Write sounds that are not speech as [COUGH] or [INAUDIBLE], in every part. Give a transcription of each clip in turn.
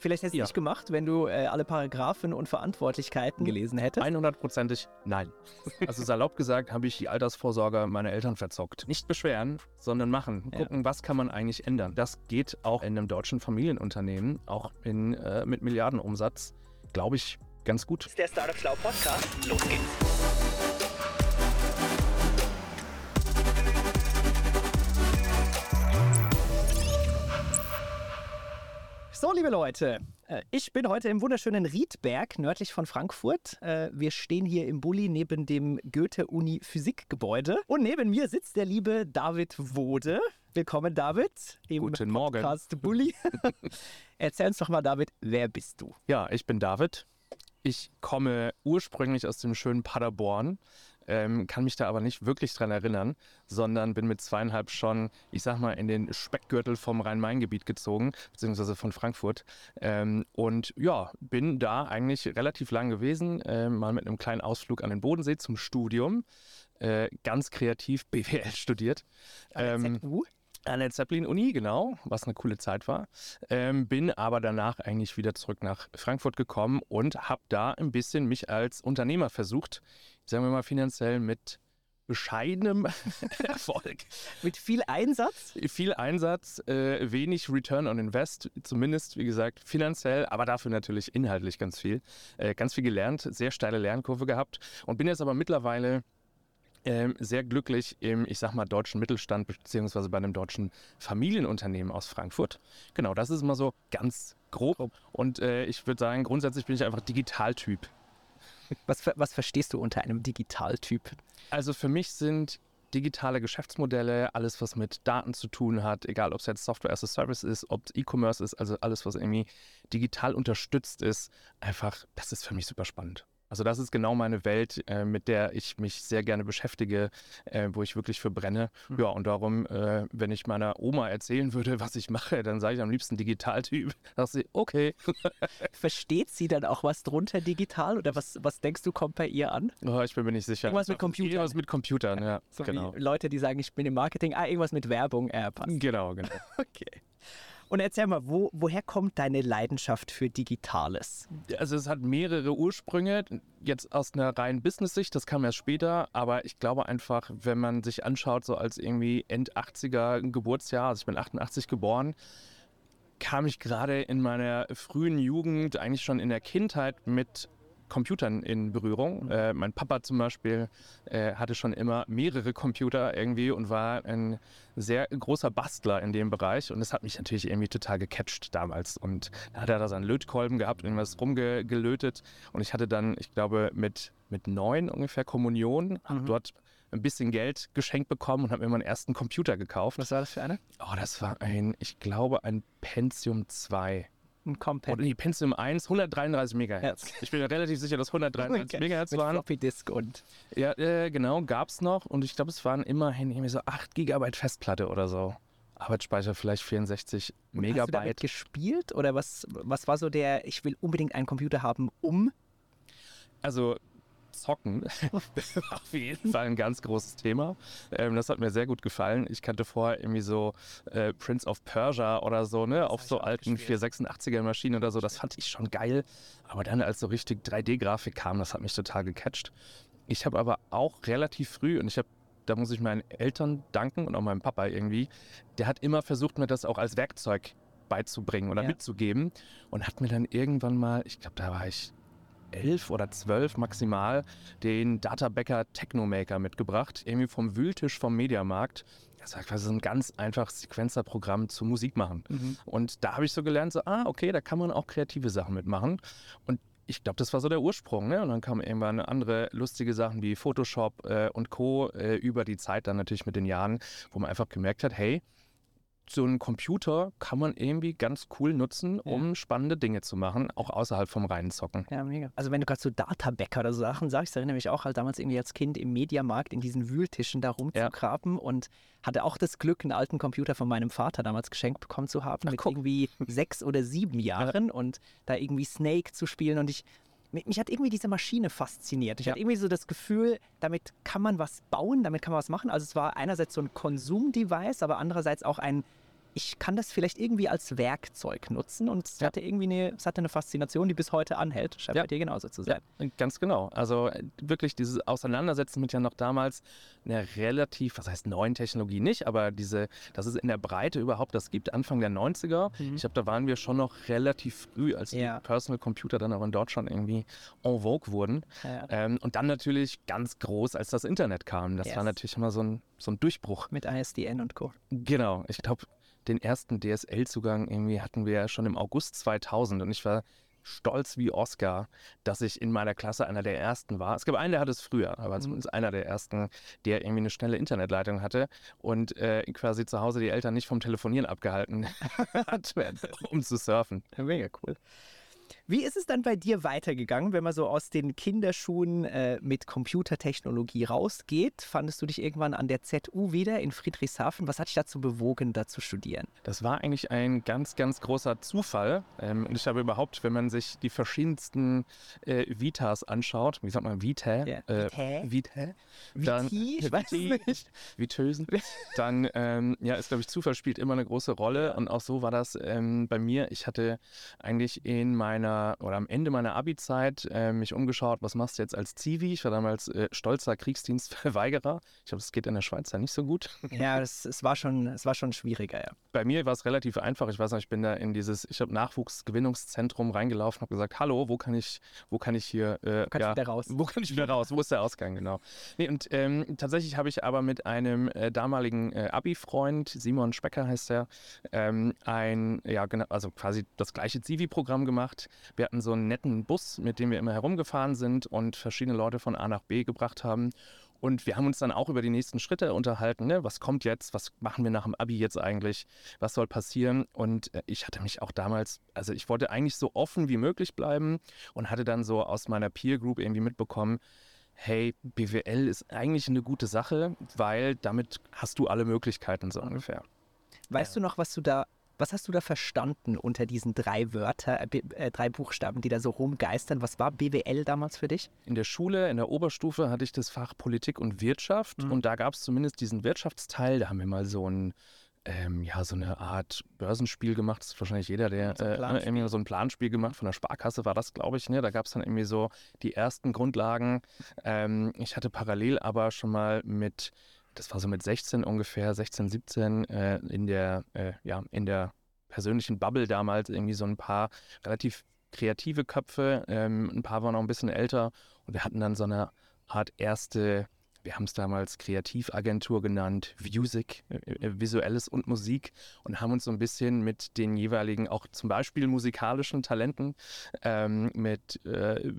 Vielleicht hättest du Ja. nicht gemacht, wenn du äh, alle Paragraphen und Verantwortlichkeiten gelesen hättest. 100%ig nein. [LAUGHS] Also salopp gesagt, habe ich die Altersvorsorge meiner Eltern verzockt. Nicht beschweren, sondern machen. Ja. Gucken, was kann man eigentlich ändern. Das geht auch in einem deutschen Familienunternehmen, auch in, äh, mit Milliardenumsatz, glaube ich, ganz gut. ist der Startup Schlau Podcast. Los geht's. So, liebe Leute, äh, ich bin heute im wunderschönen Riedberg, nördlich von Frankfurt. Äh, Wir stehen hier im Bulli neben dem Goethe-Uni-Physikgebäude. Und neben mir sitzt der liebe David Wode. Willkommen, David, im Guten Morgen. Podcast Bulli. [LAUGHS] Erzähl uns doch mal, David, wer bist du? Ja, ich bin David. Ich komme ursprünglich aus dem schönen Paderborn, ähm, kann mich da aber nicht wirklich dran erinnern, sondern bin mit zweieinhalb schon, ich sag mal, in den Speckgürtel vom Rhein-Main-Gebiet gezogen, beziehungsweise von Frankfurt. Ähm, und ja, bin da eigentlich relativ lang gewesen, äh, mal mit einem kleinen Ausflug an den Bodensee zum Studium. Äh, ganz kreativ [LAUGHS] BWL studiert. Ähm, an der Zeppelin-Uni, genau, was eine coole Zeit war. Ähm, bin aber danach eigentlich wieder zurück nach Frankfurt gekommen und habe da ein bisschen mich als Unternehmer versucht, sagen wir mal finanziell mit bescheidenem [LAUGHS] Erfolg. Mit viel Einsatz? Viel Einsatz, äh, wenig Return on Invest, zumindest wie gesagt finanziell, aber dafür natürlich inhaltlich ganz viel. Äh, ganz viel gelernt, sehr steile Lernkurve gehabt und bin jetzt aber mittlerweile ähm, sehr glücklich im, ich sag mal, deutschen Mittelstand beziehungsweise bei einem deutschen Familienunternehmen aus Frankfurt. Genau, das ist mal so ganz grob. Und äh, ich würde sagen, grundsätzlich bin ich einfach Digitaltyp. Was, was verstehst du unter einem Digitaltyp? Also für mich sind digitale Geschäftsmodelle, alles was mit Daten zu tun hat, egal ob es jetzt Software as a Service ist, ob es E-Commerce ist, also alles was irgendwie digital unterstützt ist, einfach, das ist für mich super spannend. Also das ist genau meine Welt, äh, mit der ich mich sehr gerne beschäftige, äh, wo ich wirklich für brenne. Ja, und darum, äh, wenn ich meiner Oma erzählen würde, was ich mache, dann sage ich am liebsten Digitaltyp. [LAUGHS] Sagt sie, okay. [LAUGHS] Versteht sie dann auch was drunter digital oder was, was denkst du, kommt bei ihr an? Oh, ich bin mir nicht sicher. Irgendwas mit Computern. Irgendwas mit Computern, ja. So genau. Leute, die sagen, ich bin im Marketing, ah, irgendwas mit Werbung, passt. Genau, genau. [LAUGHS] Okay. Und erzähl mal, wo, woher kommt deine Leidenschaft für Digitales? Also es hat mehrere Ursprünge, jetzt aus einer reinen Business-Sicht, das kam erst später, aber ich glaube einfach, wenn man sich anschaut, so als irgendwie End 80er Geburtsjahr, also ich bin 88 geboren, kam ich gerade in meiner frühen Jugend, eigentlich schon in der Kindheit mit Computern in Berührung. Äh, mein Papa zum Beispiel äh, hatte schon immer mehrere Computer irgendwie und war ein sehr großer Bastler in dem Bereich und das hat mich natürlich irgendwie total gecatcht damals und da hat er da seinen Lötkolben gehabt, irgendwas rumgelötet und ich hatte dann, ich glaube, mit, mit neun ungefähr Kommunion, hab dort ein bisschen Geld geschenkt bekommen und habe mir meinen ersten Computer gekauft. Was war das für eine? Oh, das war ein, ich glaube, ein Pentium 2. Ein Compact. Oder nee, Pentium 1, 133 Megahertz. Ich bin mir relativ sicher, dass 133 Okay. [LAUGHS] Megahertz Mit waren. Floppy Disk und Ja, äh, genau, gab's noch. Und ich glaube, es waren immerhin irgendwie so 8 Gigabyte Festplatte oder so. Arbeitsspeicher vielleicht 64 Hast du damit Megabyte. gespielt oder was, was war so der, ich will unbedingt einen Computer haben, um? Also Zocken war [LAUGHS] auf jeden Fall ein ganz großes Thema. Ähm, das hat mir sehr gut gefallen. Ich kannte vorher irgendwie so äh, Prince of Persia oder so, ne, auf hab so alten gespielt. 486er Maschinen oder so. Das fand ich schon geil. Aber dann, als so richtig 3D-Grafik kam, das hat mich total gecatcht. Ich habe aber auch relativ früh, und ich habe da muss ich meinen Eltern danken und auch meinem Papa irgendwie, der hat immer versucht, mir das auch als Werkzeug beizubringen oder Ja. mitzugeben und hat mir dann irgendwann mal, ich glaube, da war ich elf oder zwölf maximal, den Databacker Technomaker mitgebracht, irgendwie vom Wühltisch vom Mediamarkt. Das war quasi so ein ganz einfaches Sequenzerprogramm zu Musik machen. Und da habe ich so gelernt, so, ah, okay, da kann man auch kreative Sachen mitmachen. Und ich glaube, das war so der Ursprung. Ne? Und dann kamen irgendwann andere lustige Sachen wie Photoshop äh, und Co. Äh, über die Zeit dann natürlich mit den Jahren, wo man einfach gemerkt hat, hey, so einen Computer kann man irgendwie ganz cool nutzen, um spannende Dinge zu machen, auch außerhalb vom reinen Zocken. Ja, mega. Also wenn du gerade so Databäcker oder so Sachen sagst, erinnere mich auch halt damals irgendwie als Kind im Mediamarkt in diesen Wühltischen da rumzugraben und hatte auch das Glück, einen alten Computer von meinem Vater damals geschenkt bekommen zu haben, mit guck. irgendwie sechs oder sieben [LAUGHS] Jahren und da irgendwie Snake zu spielen und ich mich hat irgendwie diese Maschine fasziniert. Ich Ja. hatte irgendwie so das Gefühl, damit kann man was bauen, damit kann man was machen. Also es war einerseits so ein Konsumdevice, aber andererseits auch ein ich kann das vielleicht irgendwie als Werkzeug nutzen und es Ja. hatte irgendwie eine, es hatte eine Faszination, die bis heute anhält. Scheint Ja. bei dir genauso zu sein. Ganz genau. Also äh, wirklich dieses Auseinandersetzen mit ja noch damals einer relativ, was heißt neuen Technologie nicht, aber diese, dass es in der Breite überhaupt das gibt, Anfang der 90er. Mhm. Ich glaube, da waren wir schon noch relativ früh, als Ja. die Personal Computer dann auch in Deutschland irgendwie en vogue wurden. Ja. Ähm, und dann natürlich ganz groß, als das Internet kam. Das Yes. war natürlich immer so ein, so ein Durchbruch. Mit ISDN und Co. Genau. Ich glaube, den ersten DSL-Zugang irgendwie hatten wir ja schon im August 2000 und ich war stolz wie Oscar, dass ich in meiner Klasse einer der ersten war. Es gab einen, der hatte es früher, aber Mhm. zumindest einer der ersten, der irgendwie eine schnelle Internetleitung hatte und äh, quasi zu Hause die Eltern nicht vom Telefonieren abgehalten [LAUGHS] hat, um zu surfen. Mega cool. Wie ist es dann bei dir weitergegangen, wenn man so aus den Kinderschuhen äh, mit Computertechnologie rausgeht? Fandest du dich irgendwann an der ZU wieder in Friedrichshafen? Was hat dich dazu bewogen, da zu studieren? Das war eigentlich ein ganz, ganz großer Zufall. Ähm, und ich habe überhaupt, wenn man sich die verschiedensten äh, Vitas anschaut, wie sagt man, Vitae? Ja. Äh, Vitae? Vitae? Dann, Viti? Ich weiß es Viti, nicht. Vitösen. [LAUGHS] Dann, ähm, ja, ist, glaube ich, Zufall spielt immer eine große Rolle. Und auch so war das ähm, bei mir. Ich hatte eigentlich in meiner, oder am Ende meiner Abi-Zeit äh, mich umgeschaut, was machst du jetzt als Zivi? Ich war damals äh, stolzer Kriegsdienstverweigerer. Ich glaube, das geht in der Schweiz ja nicht so gut. Ja, es, es, war schon, es war schon schwieriger, ja. Bei mir war es relativ einfach. Ich weiß noch, ich bin da in dieses, ich habe Nachwuchsgewinnungszentrum reingelaufen, habe gesagt, hallo, wo kann ich, wo kann ich hier, äh, Kannst ja, wieder raus. wo kann ich wieder raus? Wo ist der Ausgang, genau. Nee, und ähm, tatsächlich habe ich aber mit einem äh, damaligen äh, Abi-Freund, Simon Specker heißt er, ähm, ein, ja, genau, also quasi das gleiche Zivi-Programm gemacht. Wir hatten so einen netten Bus, mit dem wir immer herumgefahren sind und verschiedene Leute von A nach B gebracht haben. Und wir haben uns dann auch über die nächsten Schritte unterhalten. Ne? Was kommt jetzt? Was machen wir nach dem Abi jetzt eigentlich? Was soll passieren? Und äh, ich hatte mich auch damals, also ich wollte eigentlich so offen wie möglich bleiben und hatte dann so aus meiner Peer Group irgendwie mitbekommen, hey, BWL ist eigentlich eine gute Sache, weil damit hast du alle Möglichkeiten so ungefähr. Weißt du noch, was du da, was hast du da verstanden unter diesen drei Wörter, äh, äh, drei Buchstaben, die da so rumgeistern? Was war BWL damals für dich? In der Schule, in der Oberstufe hatte ich das Fach Politik und Wirtschaft Mhm. und da gab es zumindest diesen Wirtschaftsteil, da haben wir mal so ein ähm, ja, so eine Art Börsenspiel gemacht. Das ist wahrscheinlich jeder, der So ein äh, Planspiel. irgendwie so ein Planspiel gemacht. Von der Sparkasse war das, glaube ich. Ne? Da gab es dann irgendwie so die ersten Grundlagen. Ähm, ich hatte parallel aber schon mal mit, das war so mit 16 ungefähr, 16, 17, äh, in der, äh, ja, in der persönlichen Bubble damals irgendwie so ein paar relativ kreative Köpfe. Ähm, ein paar waren noch ein bisschen älter und wir hatten dann so eine Art erste wir haben es damals Kreativagentur genannt, Music, äh, äh, visuelles und Musik und haben uns so ein bisschen mit den jeweiligen, auch zum Beispiel musikalischen Talenten, ähm, mit äh,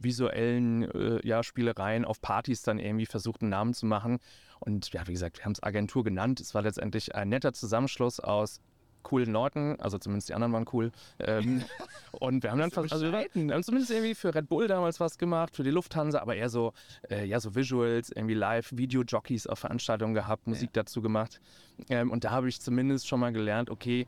visuellen äh, ja, Spielereien auf Partys dann irgendwie versucht, einen Namen zu machen. Und ja, wie gesagt, wir haben es Agentur genannt. Es war letztendlich ein netter Zusammenschluss aus coolen Leuten, also zumindest die anderen waren cool. Ähm, [LAUGHS] und wir haben dann fast, also wir wir haben zumindest irgendwie für Red Bull damals was gemacht, für die Lufthansa, aber eher so, äh, ja, so Visuals, irgendwie live, Video-Jockeys auf Veranstaltungen gehabt, Musik dazu gemacht. Ähm, und da habe ich zumindest schon mal gelernt, okay,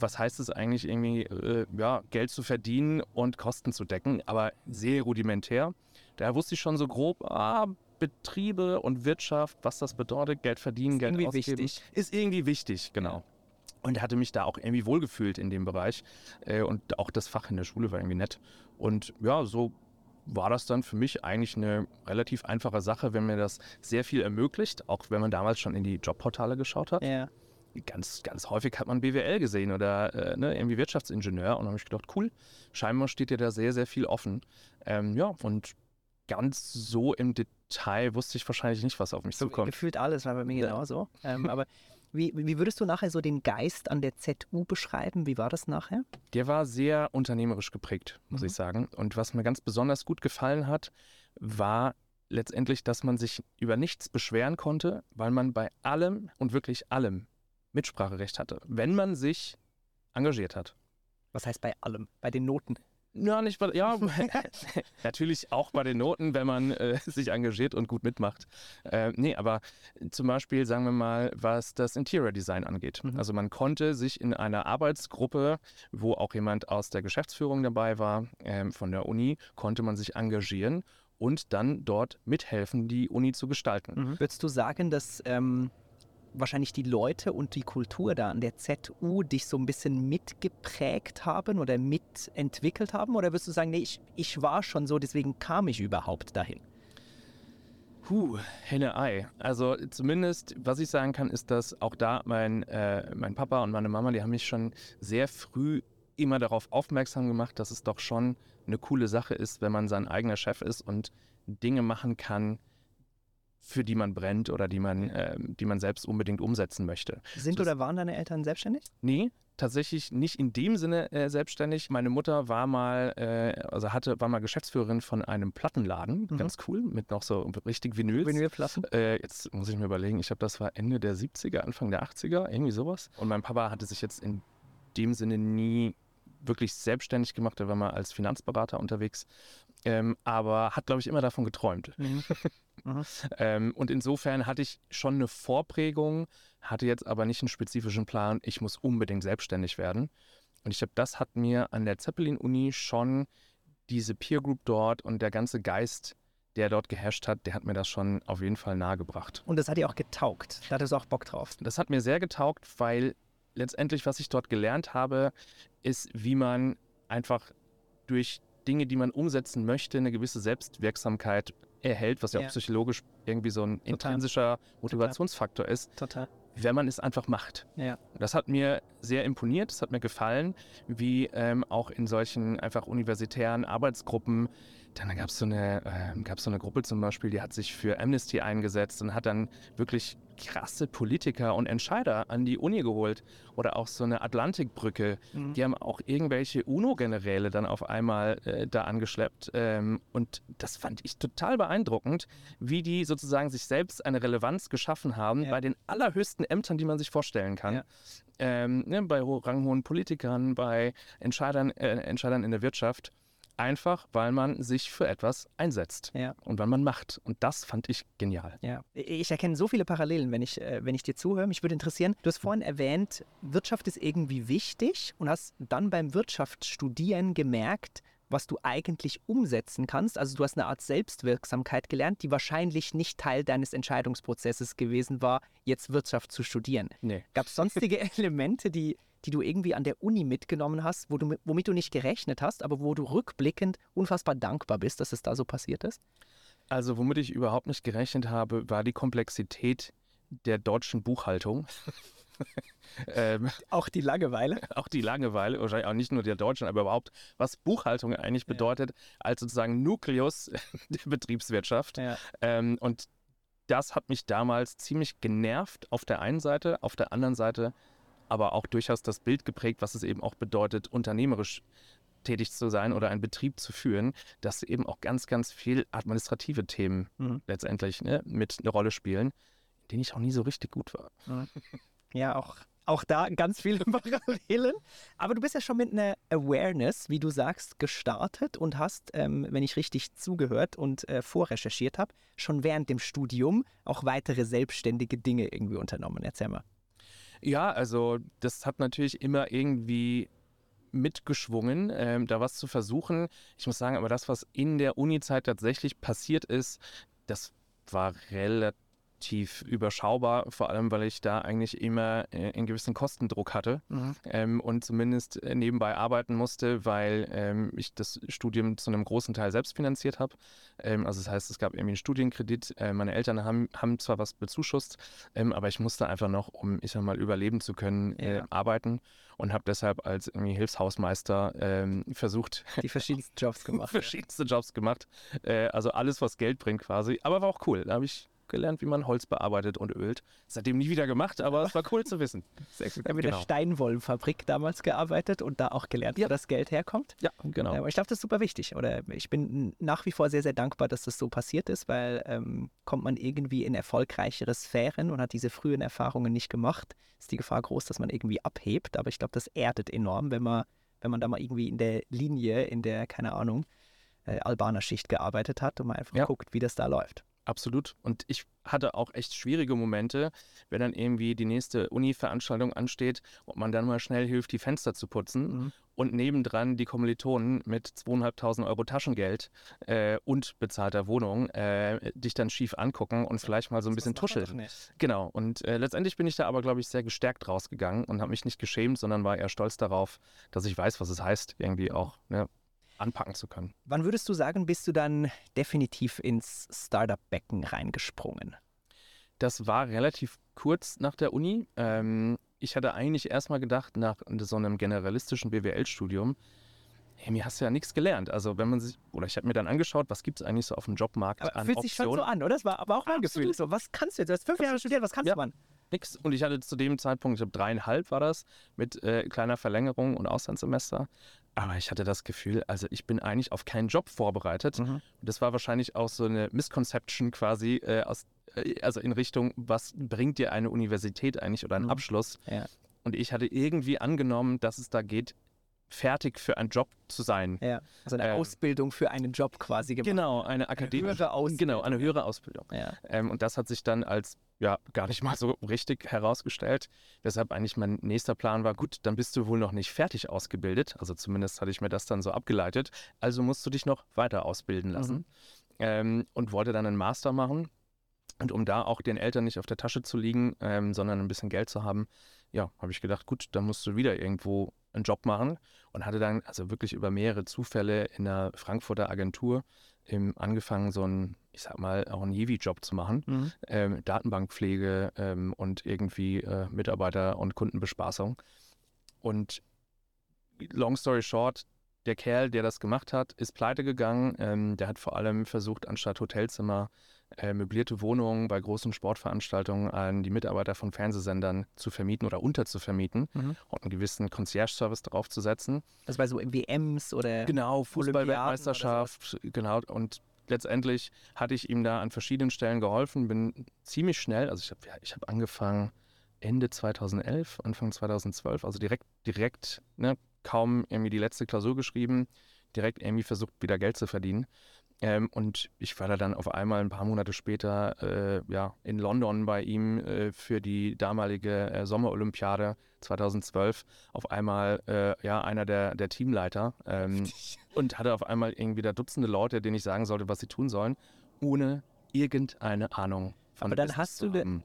was heißt es eigentlich irgendwie, äh, ja, Geld zu verdienen und Kosten zu decken, aber sehr rudimentär. Da wusste ich schon so grob, ah, Betriebe und Wirtschaft, was das bedeutet, Geld verdienen, Ist Geld irgendwie ausgeben. wichtig. Ist irgendwie wichtig, genau. Und hatte mich da auch irgendwie wohlgefühlt in dem Bereich. Äh, und auch das Fach in der Schule war irgendwie nett. Und ja, so war das dann für mich eigentlich eine relativ einfache Sache, wenn mir das sehr viel ermöglicht, auch wenn man damals schon in die Jobportale geschaut hat. Ja. Ganz, ganz häufig hat man BWL gesehen oder äh, ne, irgendwie Wirtschaftsingenieur und habe ich gedacht, cool, scheinbar steht dir da sehr, sehr viel offen. Ähm, ja, und ganz so im Detail wusste ich wahrscheinlich nicht, was auf mich zukommt. Gefühlt alles war bei mir Ja. genauso. Ähm, [LAUGHS] aber wie, wie würdest du nachher so den Geist an der ZU beschreiben? Wie war das nachher? Der war sehr unternehmerisch geprägt, muss Mhm. ich sagen. Und was mir ganz besonders gut gefallen hat, war letztendlich, dass man sich über nichts beschweren konnte, weil man bei allem und wirklich allem Mitspracherecht hatte, wenn man sich engagiert hat. Was heißt bei allem? Bei den Noten. Ja, nicht bei, ja, [LAUGHS] [LAUGHS] natürlich auch bei den Noten, wenn man äh, sich engagiert und gut mitmacht. Äh, nee, aber zum Beispiel, sagen wir mal, was das Interior Design angeht. Mhm. Also man konnte sich in einer Arbeitsgruppe, wo auch jemand aus der Geschäftsführung dabei war, ähm, von der Uni, konnte man sich engagieren und dann dort mithelfen, die Uni zu gestalten. Würdest du sagen, dass ähm, wahrscheinlich die Leute und die Kultur da an der ZU dich so ein bisschen mitgeprägt haben oder mitentwickelt haben? Oder wirst du sagen, nee, ich, ich war schon so, deswegen kam ich überhaupt dahin? Puh, Henne-Ei. Also zumindest, was ich sagen kann, ist, dass auch da mein, äh, mein Papa und meine Mama, die haben mich schon sehr früh immer darauf aufmerksam gemacht, dass es doch schon eine coole Sache ist, wenn man sein eigener Chef ist und Dinge machen kann, für die man brennt oder die man, äh, die man selbst unbedingt umsetzen möchte. Sind Das- oder waren deine Eltern selbstständig? Nee, tatsächlich nicht in dem Sinne äh, selbstständig. Meine Mutter war mal, äh, also hatte, war mal Geschäftsführerin von einem Plattenladen, Mhm. ganz cool, mit noch so richtig Vinyls. Vinylplatten? Äh, jetzt muss ich mir überlegen, ich glaube, das war Ende der 70er, Anfang der 80er, irgendwie sowas. Und mein Papa hatte sich jetzt in dem Sinne nie wirklich selbstständig gemacht, er war mal als Finanzberater unterwegs, ähm, aber hat, glaube ich, immer davon geträumt. Mhm. [LAUGHS] Ähm, und insofern hatte ich schon eine Vorprägung, hatte jetzt aber nicht einen spezifischen Plan, ich muss unbedingt selbstständig werden. Und ich glaube, das hat mir an der Zeppelin-Uni schon diese Peer Group dort und der ganze Geist, der dort geherrscht hat, der hat mir das schon auf jeden Fall nahegebracht. Und das hat dir auch getaugt. Da hattest du auch Bock drauf. Das hat mir sehr getaugt, weil letztendlich, was ich dort gelernt habe, ist, wie man einfach durch Dinge, die man umsetzen möchte, eine gewisse Selbstwirksamkeit erhält, was ja, Ja. auch psychologisch irgendwie so ein Total. intrinsischer Motivationsfaktor ist, Total. wenn man es einfach macht. Ja. Das hat mir sehr imponiert, das hat mir gefallen, wie ähm, auch in solchen einfach universitären Arbeitsgruppen. Dann gab es so, eine, gab's so eine Gruppe zum Beispiel, die hat sich für Amnesty eingesetzt und hat dann wirklich krasse Politiker und Entscheider an die Uni geholt. Oder auch so eine Atlantikbrücke. Mhm. Die haben auch irgendwelche UNO-Generäle dann auf einmal äh, da angeschleppt. Ähm, und das fand ich total beeindruckend, wie die sozusagen sich selbst eine Relevanz geschaffen haben Ja. bei den allerhöchsten Ämtern, die man sich vorstellen kann. Ja. Ähm, ne, bei ho- ranghohen Politikern, bei Entscheidern, äh, Entscheidern in der Wirtschaft. Einfach, weil man sich für etwas einsetzt Ja. und weil man macht. Und das fand ich genial. Ja, ich erkenne so viele Parallelen, wenn ich, äh, wenn ich dir zuhöre. Mich würde interessieren, du hast vorhin erwähnt, Wirtschaft ist irgendwie wichtig und hast dann beim Wirtschaftsstudieren gemerkt, was du eigentlich umsetzen kannst. Also du hast eine Art Selbstwirksamkeit gelernt, die wahrscheinlich nicht Teil deines Entscheidungsprozesses gewesen war, jetzt Wirtschaft zu studieren. Nee. Gab es sonstige [LAUGHS] Elemente, die, die du irgendwie an der Uni mitgenommen hast, wo du, mit- womit du nicht gerechnet hast, aber wo du rückblickend unfassbar dankbar bist, dass es da so passiert ist? Also, womit ich überhaupt nicht gerechnet habe, war die Komplexität der deutschen Buchhaltung. [LAUGHS] ähm, Auch die Langeweile. [LAUGHS] auch die Langeweile, wahrscheinlich auch nicht nur der Deutschen, aber überhaupt, was Buchhaltung eigentlich Ja. bedeutet, als sozusagen Nukleus [LAUGHS] der Betriebswirtschaft. Ja. Ähm, und das hat mich damals ziemlich genervt auf der einen Seite, auf der anderen Seite aber auch durchaus das Bild geprägt, was es eben auch bedeutet, unternehmerisch tätig zu sein oder einen Betrieb zu führen, dass eben auch ganz, ganz viel administrative Themen Mhm. letztendlich ne, mit eine Rolle spielen, in denen ich auch nie so richtig gut war. Ja, auch, auch da ganz viele [LAUGHS] Parallelen. Aber du bist ja schon mit einer Awareness, wie du sagst, gestartet und hast, ähm, wenn ich richtig zugehört und äh, vorrecherchiert habe, schon während dem Studium auch weitere selbstständige Dinge irgendwie unternommen. Erzähl mal. Ja, also das hat natürlich immer irgendwie mitgeschwungen, ähm, da was zu versuchen. Ich muss sagen, aber das, was in der Uni-Zeit tatsächlich passiert ist, das war relativ überschaubar, vor allem weil ich da eigentlich immer äh, einen gewissen Kostendruck hatte ähm, und zumindest äh, nebenbei arbeiten musste, weil ähm, ich das Studium zu einem großen Teil selbst finanziert habe. Ähm, also das heißt, es gab irgendwie einen Studienkredit. Äh, meine Eltern haben, haben zwar was bezuschusst, ähm, aber ich musste einfach noch, um ich sag mal überleben zu können, äh, Ja. arbeiten und habe deshalb als irgendwie Hilfshausmeister ähm, versucht, Die verschiedensten Jobs [LAUGHS] gemacht. verschiedenste Jobs gemacht. Äh, also alles, was Geld bringt quasi. Aber war auch cool. Da habe ich gelernt, wie man Holz bearbeitet und ölt. Seitdem nie wieder gemacht, aber es war cool zu wissen. Sehr gut. Ja, mit Genau. der Steinwollfabrik damals gearbeitet und da auch gelernt, wo Ja. das Geld herkommt. Ja, genau. Ja, aber ich glaube, das ist super wichtig. Oder ich bin nach wie vor sehr, sehr dankbar, dass das so passiert ist, weil ähm, kommt man irgendwie in erfolgreichere Sphären und hat diese frühen Erfahrungen nicht gemacht, ist die Gefahr groß, dass man irgendwie abhebt. Aber ich glaube, das erdet enorm, wenn man, wenn man da mal irgendwie in der Linie, in der, keine Ahnung, äh, Albaner Schicht gearbeitet hat und man einfach Ja. guckt, wie das da läuft. Absolut. Und ich hatte auch echt schwierige Momente, wenn dann irgendwie die nächste Uni-Veranstaltung ansteht und man dann mal schnell hilft, die Fenster zu putzen Mhm. und nebendran die Kommilitonen mit 2.500 Euro Taschengeld äh, und bezahlter Wohnung äh, dich dann schief angucken und vielleicht mal so ein bisschen Das man tuscheln. Genau, und äh, letztendlich bin ich da aber, glaube ich, sehr gestärkt rausgegangen und habe mich nicht geschämt, sondern war eher stolz darauf, dass ich weiß, was es heißt, irgendwie auch ne, anpacken zu können. Wann würdest du sagen, bist du dann definitiv ins Startup-Becken reingesprungen? Das war relativ kurz nach der Uni. Ähm, ich hatte eigentlich erstmal gedacht, nach so einem generalistischen BWL-Studium, hey, mir hast du ja nichts gelernt. Also wenn man sich, oder ich habe mir dann angeschaut, was gibt es eigentlich so auf dem Jobmarkt Aber an fühlt sich schon so Optionen? an, oder? Das war aber auch mein. Gefühl. So, was kannst du jetzt? Du hast fünf Jahre studiert, was kannst Ja. du, Mann? Nix. Und ich hatte zu dem Zeitpunkt, ich habe dreieinhalb war das, mit äh, kleiner Verlängerung und Auslandssemester. Aber ich hatte das Gefühl, also ich bin eigentlich auf keinen Job vorbereitet. Mhm. Das war wahrscheinlich auch so eine Misconception quasi äh, aus, äh, also in Richtung, was bringt dir eine Universität eigentlich oder ein Mhm. Abschluss? Ja. Und ich hatte irgendwie angenommen, dass es da geht, fertig für einen Job zu sein. Ja. Also eine Ähm. Ausbildung für einen Job quasi gemacht. Genau, eine akademische höhere Ausbildung. Genau, eine höhere Ausbildung. Ja. Ähm, und das hat sich dann als ja gar nicht mal so richtig herausgestellt. Weshalb eigentlich mein nächster Plan war, gut, dann bist du wohl noch nicht fertig ausgebildet. Also zumindest hatte ich mir das dann so abgeleitet. Also musst du dich noch weiter ausbilden lassen. Ähm, und wollte dann einen Master machen. Und um da auch den Eltern nicht auf der Tasche zu liegen, ähm, sondern ein bisschen Geld zu haben, ja, habe ich gedacht, gut, dann musst du wieder irgendwo einen Job machen. Und hatte dann also wirklich über mehrere Zufälle in einer Frankfurter Agentur ähm, angefangen, so einen, ich sag mal, auch einen Jevi-Job zu machen Mhm. ähm, Datenbankpflege ähm, und irgendwie äh, Mitarbeiter- und Kundenbespaßung. Und long story short, der Kerl, der das gemacht hat, ist pleite gegangen. Ähm, der hat vor allem versucht, anstatt Hotelzimmer äh, möblierte Wohnungen bei großen Sportveranstaltungen an die Mitarbeiter von Fernsehsendern zu vermieten oder unterzuvermieten Mhm. und einen gewissen Concierge-Service draufzusetzen. Das war so WMs oder. Genau, Fußball-Weltmeisterschaft, genau. Und letztendlich hatte ich ihm da an verschiedenen Stellen geholfen, bin ziemlich schnell, also ich habe ja, ich hab angefangen Ende 2011, Anfang 2012, also direkt, direkt, ne, kaum irgendwie die letzte Klausur geschrieben, direkt irgendwie versucht, wieder Geld zu verdienen. Ähm, und ich war da dann auf einmal ein paar Monate später äh, ja, in London bei ihm äh, für die damalige äh, Sommerolympiade 2012 auf einmal äh, ja, einer der, der Teamleiter ähm, [LAUGHS] und hatte auf einmal irgendwie da Dutzende Leute, denen ich sagen sollte, was sie tun sollen, ohne irgendeine Ahnung. von Aber dann hast du haben.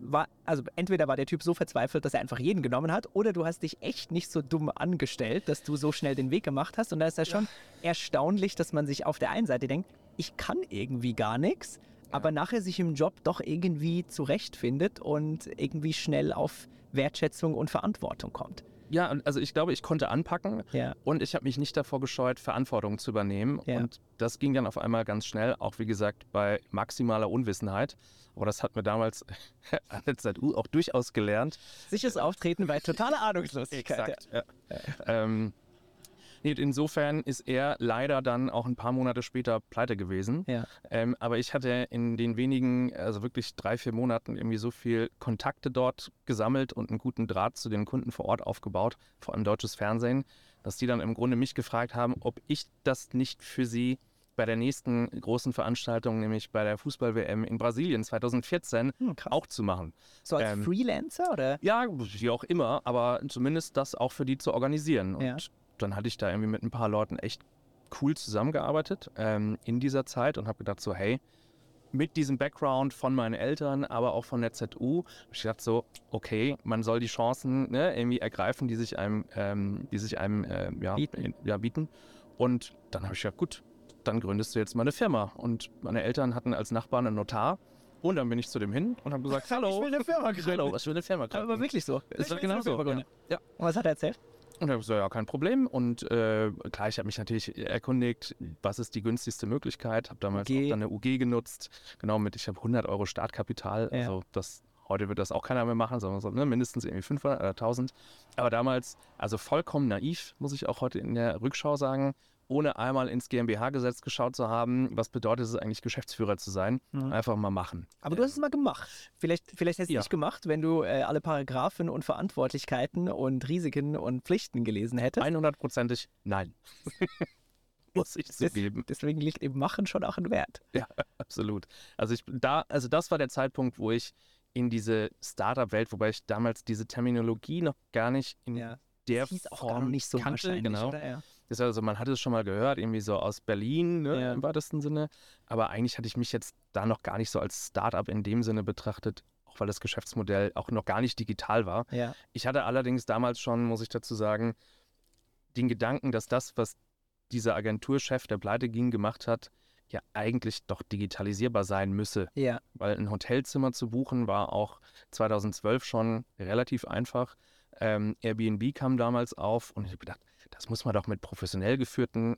War, also entweder war der Typ so verzweifelt, dass er einfach jeden genommen hat, oder du hast dich echt nicht so dumm angestellt, dass du so schnell den Weg gemacht hast. Und da ist ja schon erstaunlich, dass man sich auf der einen Seite denkt, ich kann irgendwie gar nichts, aber nachher sich im Job doch irgendwie zurechtfindet und irgendwie schnell auf Wertschätzung und Verantwortung kommt. Ja, also ich glaube, ich konnte anpacken Ja. und ich habe mich nicht davor gescheut, Verantwortung zu übernehmen. Ja. Und das ging dann auf einmal ganz schnell, auch wie gesagt, bei maximaler Unwissenheit. Aber das hat mir damals [LAUGHS] an der ZU auch durchaus gelernt. Sicheres Auftreten bei totaler Ahnungslosigkeit. Ja. Ähm, insofern ist er leider dann auch ein paar Monate später pleite gewesen. Ja. Ähm, aber ich hatte in den wenigen, also wirklich drei, vier Monaten irgendwie so viel Kontakte dort gesammelt und einen guten Draht zu den Kunden vor Ort aufgebaut, vor allem deutsches Fernsehen, dass die dann im Grunde mich gefragt haben, ob ich das nicht für sie bei der nächsten großen Veranstaltung, nämlich bei der Fußball-WM in Brasilien 2014, Hm, auch zu machen. So als ähm, Freelancer oder? Ja, wie auch immer, aber zumindest das auch für die zu organisieren. Und Ja. Dann hatte ich da irgendwie mit ein paar Leuten echt cool zusammengearbeitet ähm, in dieser Zeit und habe gedacht so, hey, mit diesem Background von meinen Eltern, aber auch von der ZU, ich gedacht so, okay, man soll die Chancen ne, irgendwie ergreifen, die sich einem, ähm, die sich einem ähm, ja, Bieten. ja, bieten. Und dann habe ich gedacht, gut, dann gründest du jetzt mal eine Firma. Und meine Eltern hatten als Nachbarn einen Notar. Und dann bin ich zu dem hin und habe gesagt, [LAUGHS] hallo, [LAUGHS] Ich will eine Firma hallo, ich will eine Firma gründen. Aber wirklich so. Will genau so. gründen. Ja. Und was hat er erzählt? Und er so, ja, kein Problem. Und äh, klar, ich habe mich natürlich erkundigt, was ist die günstigste Möglichkeit. Habe damals UG. auch dann eine UG genutzt. Genau mit, ich habe 100 Euro Startkapital. Ja. Also das, heute wird das auch keiner mehr machen, sondern so, ne, mindestens irgendwie 500 oder 1000. Aber damals, also vollkommen naiv, muss ich auch heute in der Rückschau sagen, ohne einmal ins GmbH-Gesetz geschaut zu haben, was bedeutet es eigentlich, Geschäftsführer zu sein. Mhm. Einfach mal machen. Aber du hast es mal gemacht. Vielleicht, vielleicht hättest du Ja. es nicht gemacht, wenn du äh, alle Paragraphen und Verantwortlichkeiten und Risiken und Pflichten gelesen hättest. 100%ig nein. [LAUGHS] muss ich zugeben. Deswegen liegt eben Machen schon auch ein Wert. Ja, [LAUGHS] absolut. Also ich da, also das war der Zeitpunkt, wo ich in diese Startup-Welt, wobei ich damals diese Terminologie noch gar nicht in Ja. der Das hieß auch Form gar nicht so kannte, genau. oder? Ja. Ist also, man hatte es schon mal gehört, irgendwie so aus Berlin, ne, Ja. im weitesten Sinne. Aber eigentlich hatte ich mich jetzt da noch gar nicht so als Startup in dem Sinne betrachtet, auch weil das Geschäftsmodell auch noch gar nicht digital war. ja. Ich hatte allerdings damals schon, muss ich dazu sagen, den Gedanken, dass das, was dieser Agenturchef, der pleite ging, gemacht hat, ja eigentlich doch digitalisierbar sein müsse. Ja. Weil ein Hotelzimmer zu buchen war auch 2012 schon relativ einfach. Ähm, Airbnb kam damals auf und ich habe gedacht, das muss man doch mit professionell geführten,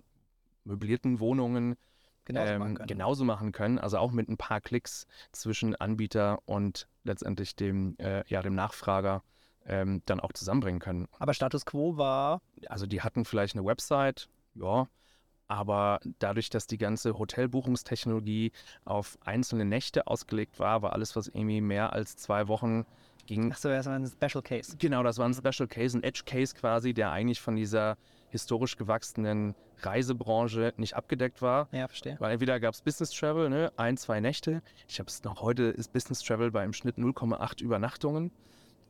möblierten Wohnungen Genauso ähm, machen können. genauso machen können. Also auch mit ein paar Klicks zwischen Anbieter und letztendlich dem, äh, ja, dem Nachfrager ähm, dann auch zusammenbringen können. Aber Status Quo war, Also die hatten vielleicht eine Website, ja, aber dadurch, dass die ganze Hotelbuchungstechnologie auf einzelne Nächte ausgelegt war, war alles, was irgendwie mehr als zwei Wochen ging, ach so, das war ein Special Case. Genau, das war ein Special Case, ein Edge Case quasi, der eigentlich von dieser historisch gewachsenen Reisebranche nicht abgedeckt war. Ja, verstehe. Weil entweder gab es Business Travel, ne, ein, zwei Nächte. Ich habe es noch heute, ist Business Travel bei im Schnitt 0,8 Übernachtungen.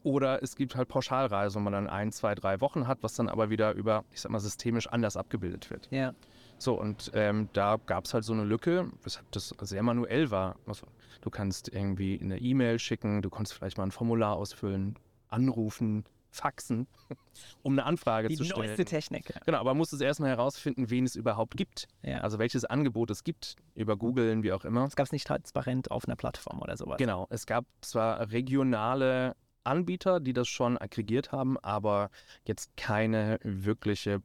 Oder es gibt halt Pauschalreisen, wo man dann ein, zwei, drei Wochen hat, was dann aber wieder über, ich sag mal, systemisch anders abgebildet wird. Ja. So, und ähm, da gab es halt so eine Lücke, weshalb das sehr manuell war. Also, du kannst irgendwie eine E-Mail schicken, du konntest vielleicht mal ein Formular ausfüllen, anrufen, faxen, [LAUGHS] um eine Anfrage Die zu stellen. neueste Technik. Ja. Genau, aber man muss es erstmal herausfinden, wen es überhaupt gibt. Ja. Also welches Angebot es gibt, über Googlen, wie auch immer. Das gab es nicht transparent auf einer Plattform oder sowas. Genau, es gab zwar regionale Anbieter, die das schon aggregiert haben, aber jetzt keine wirkliche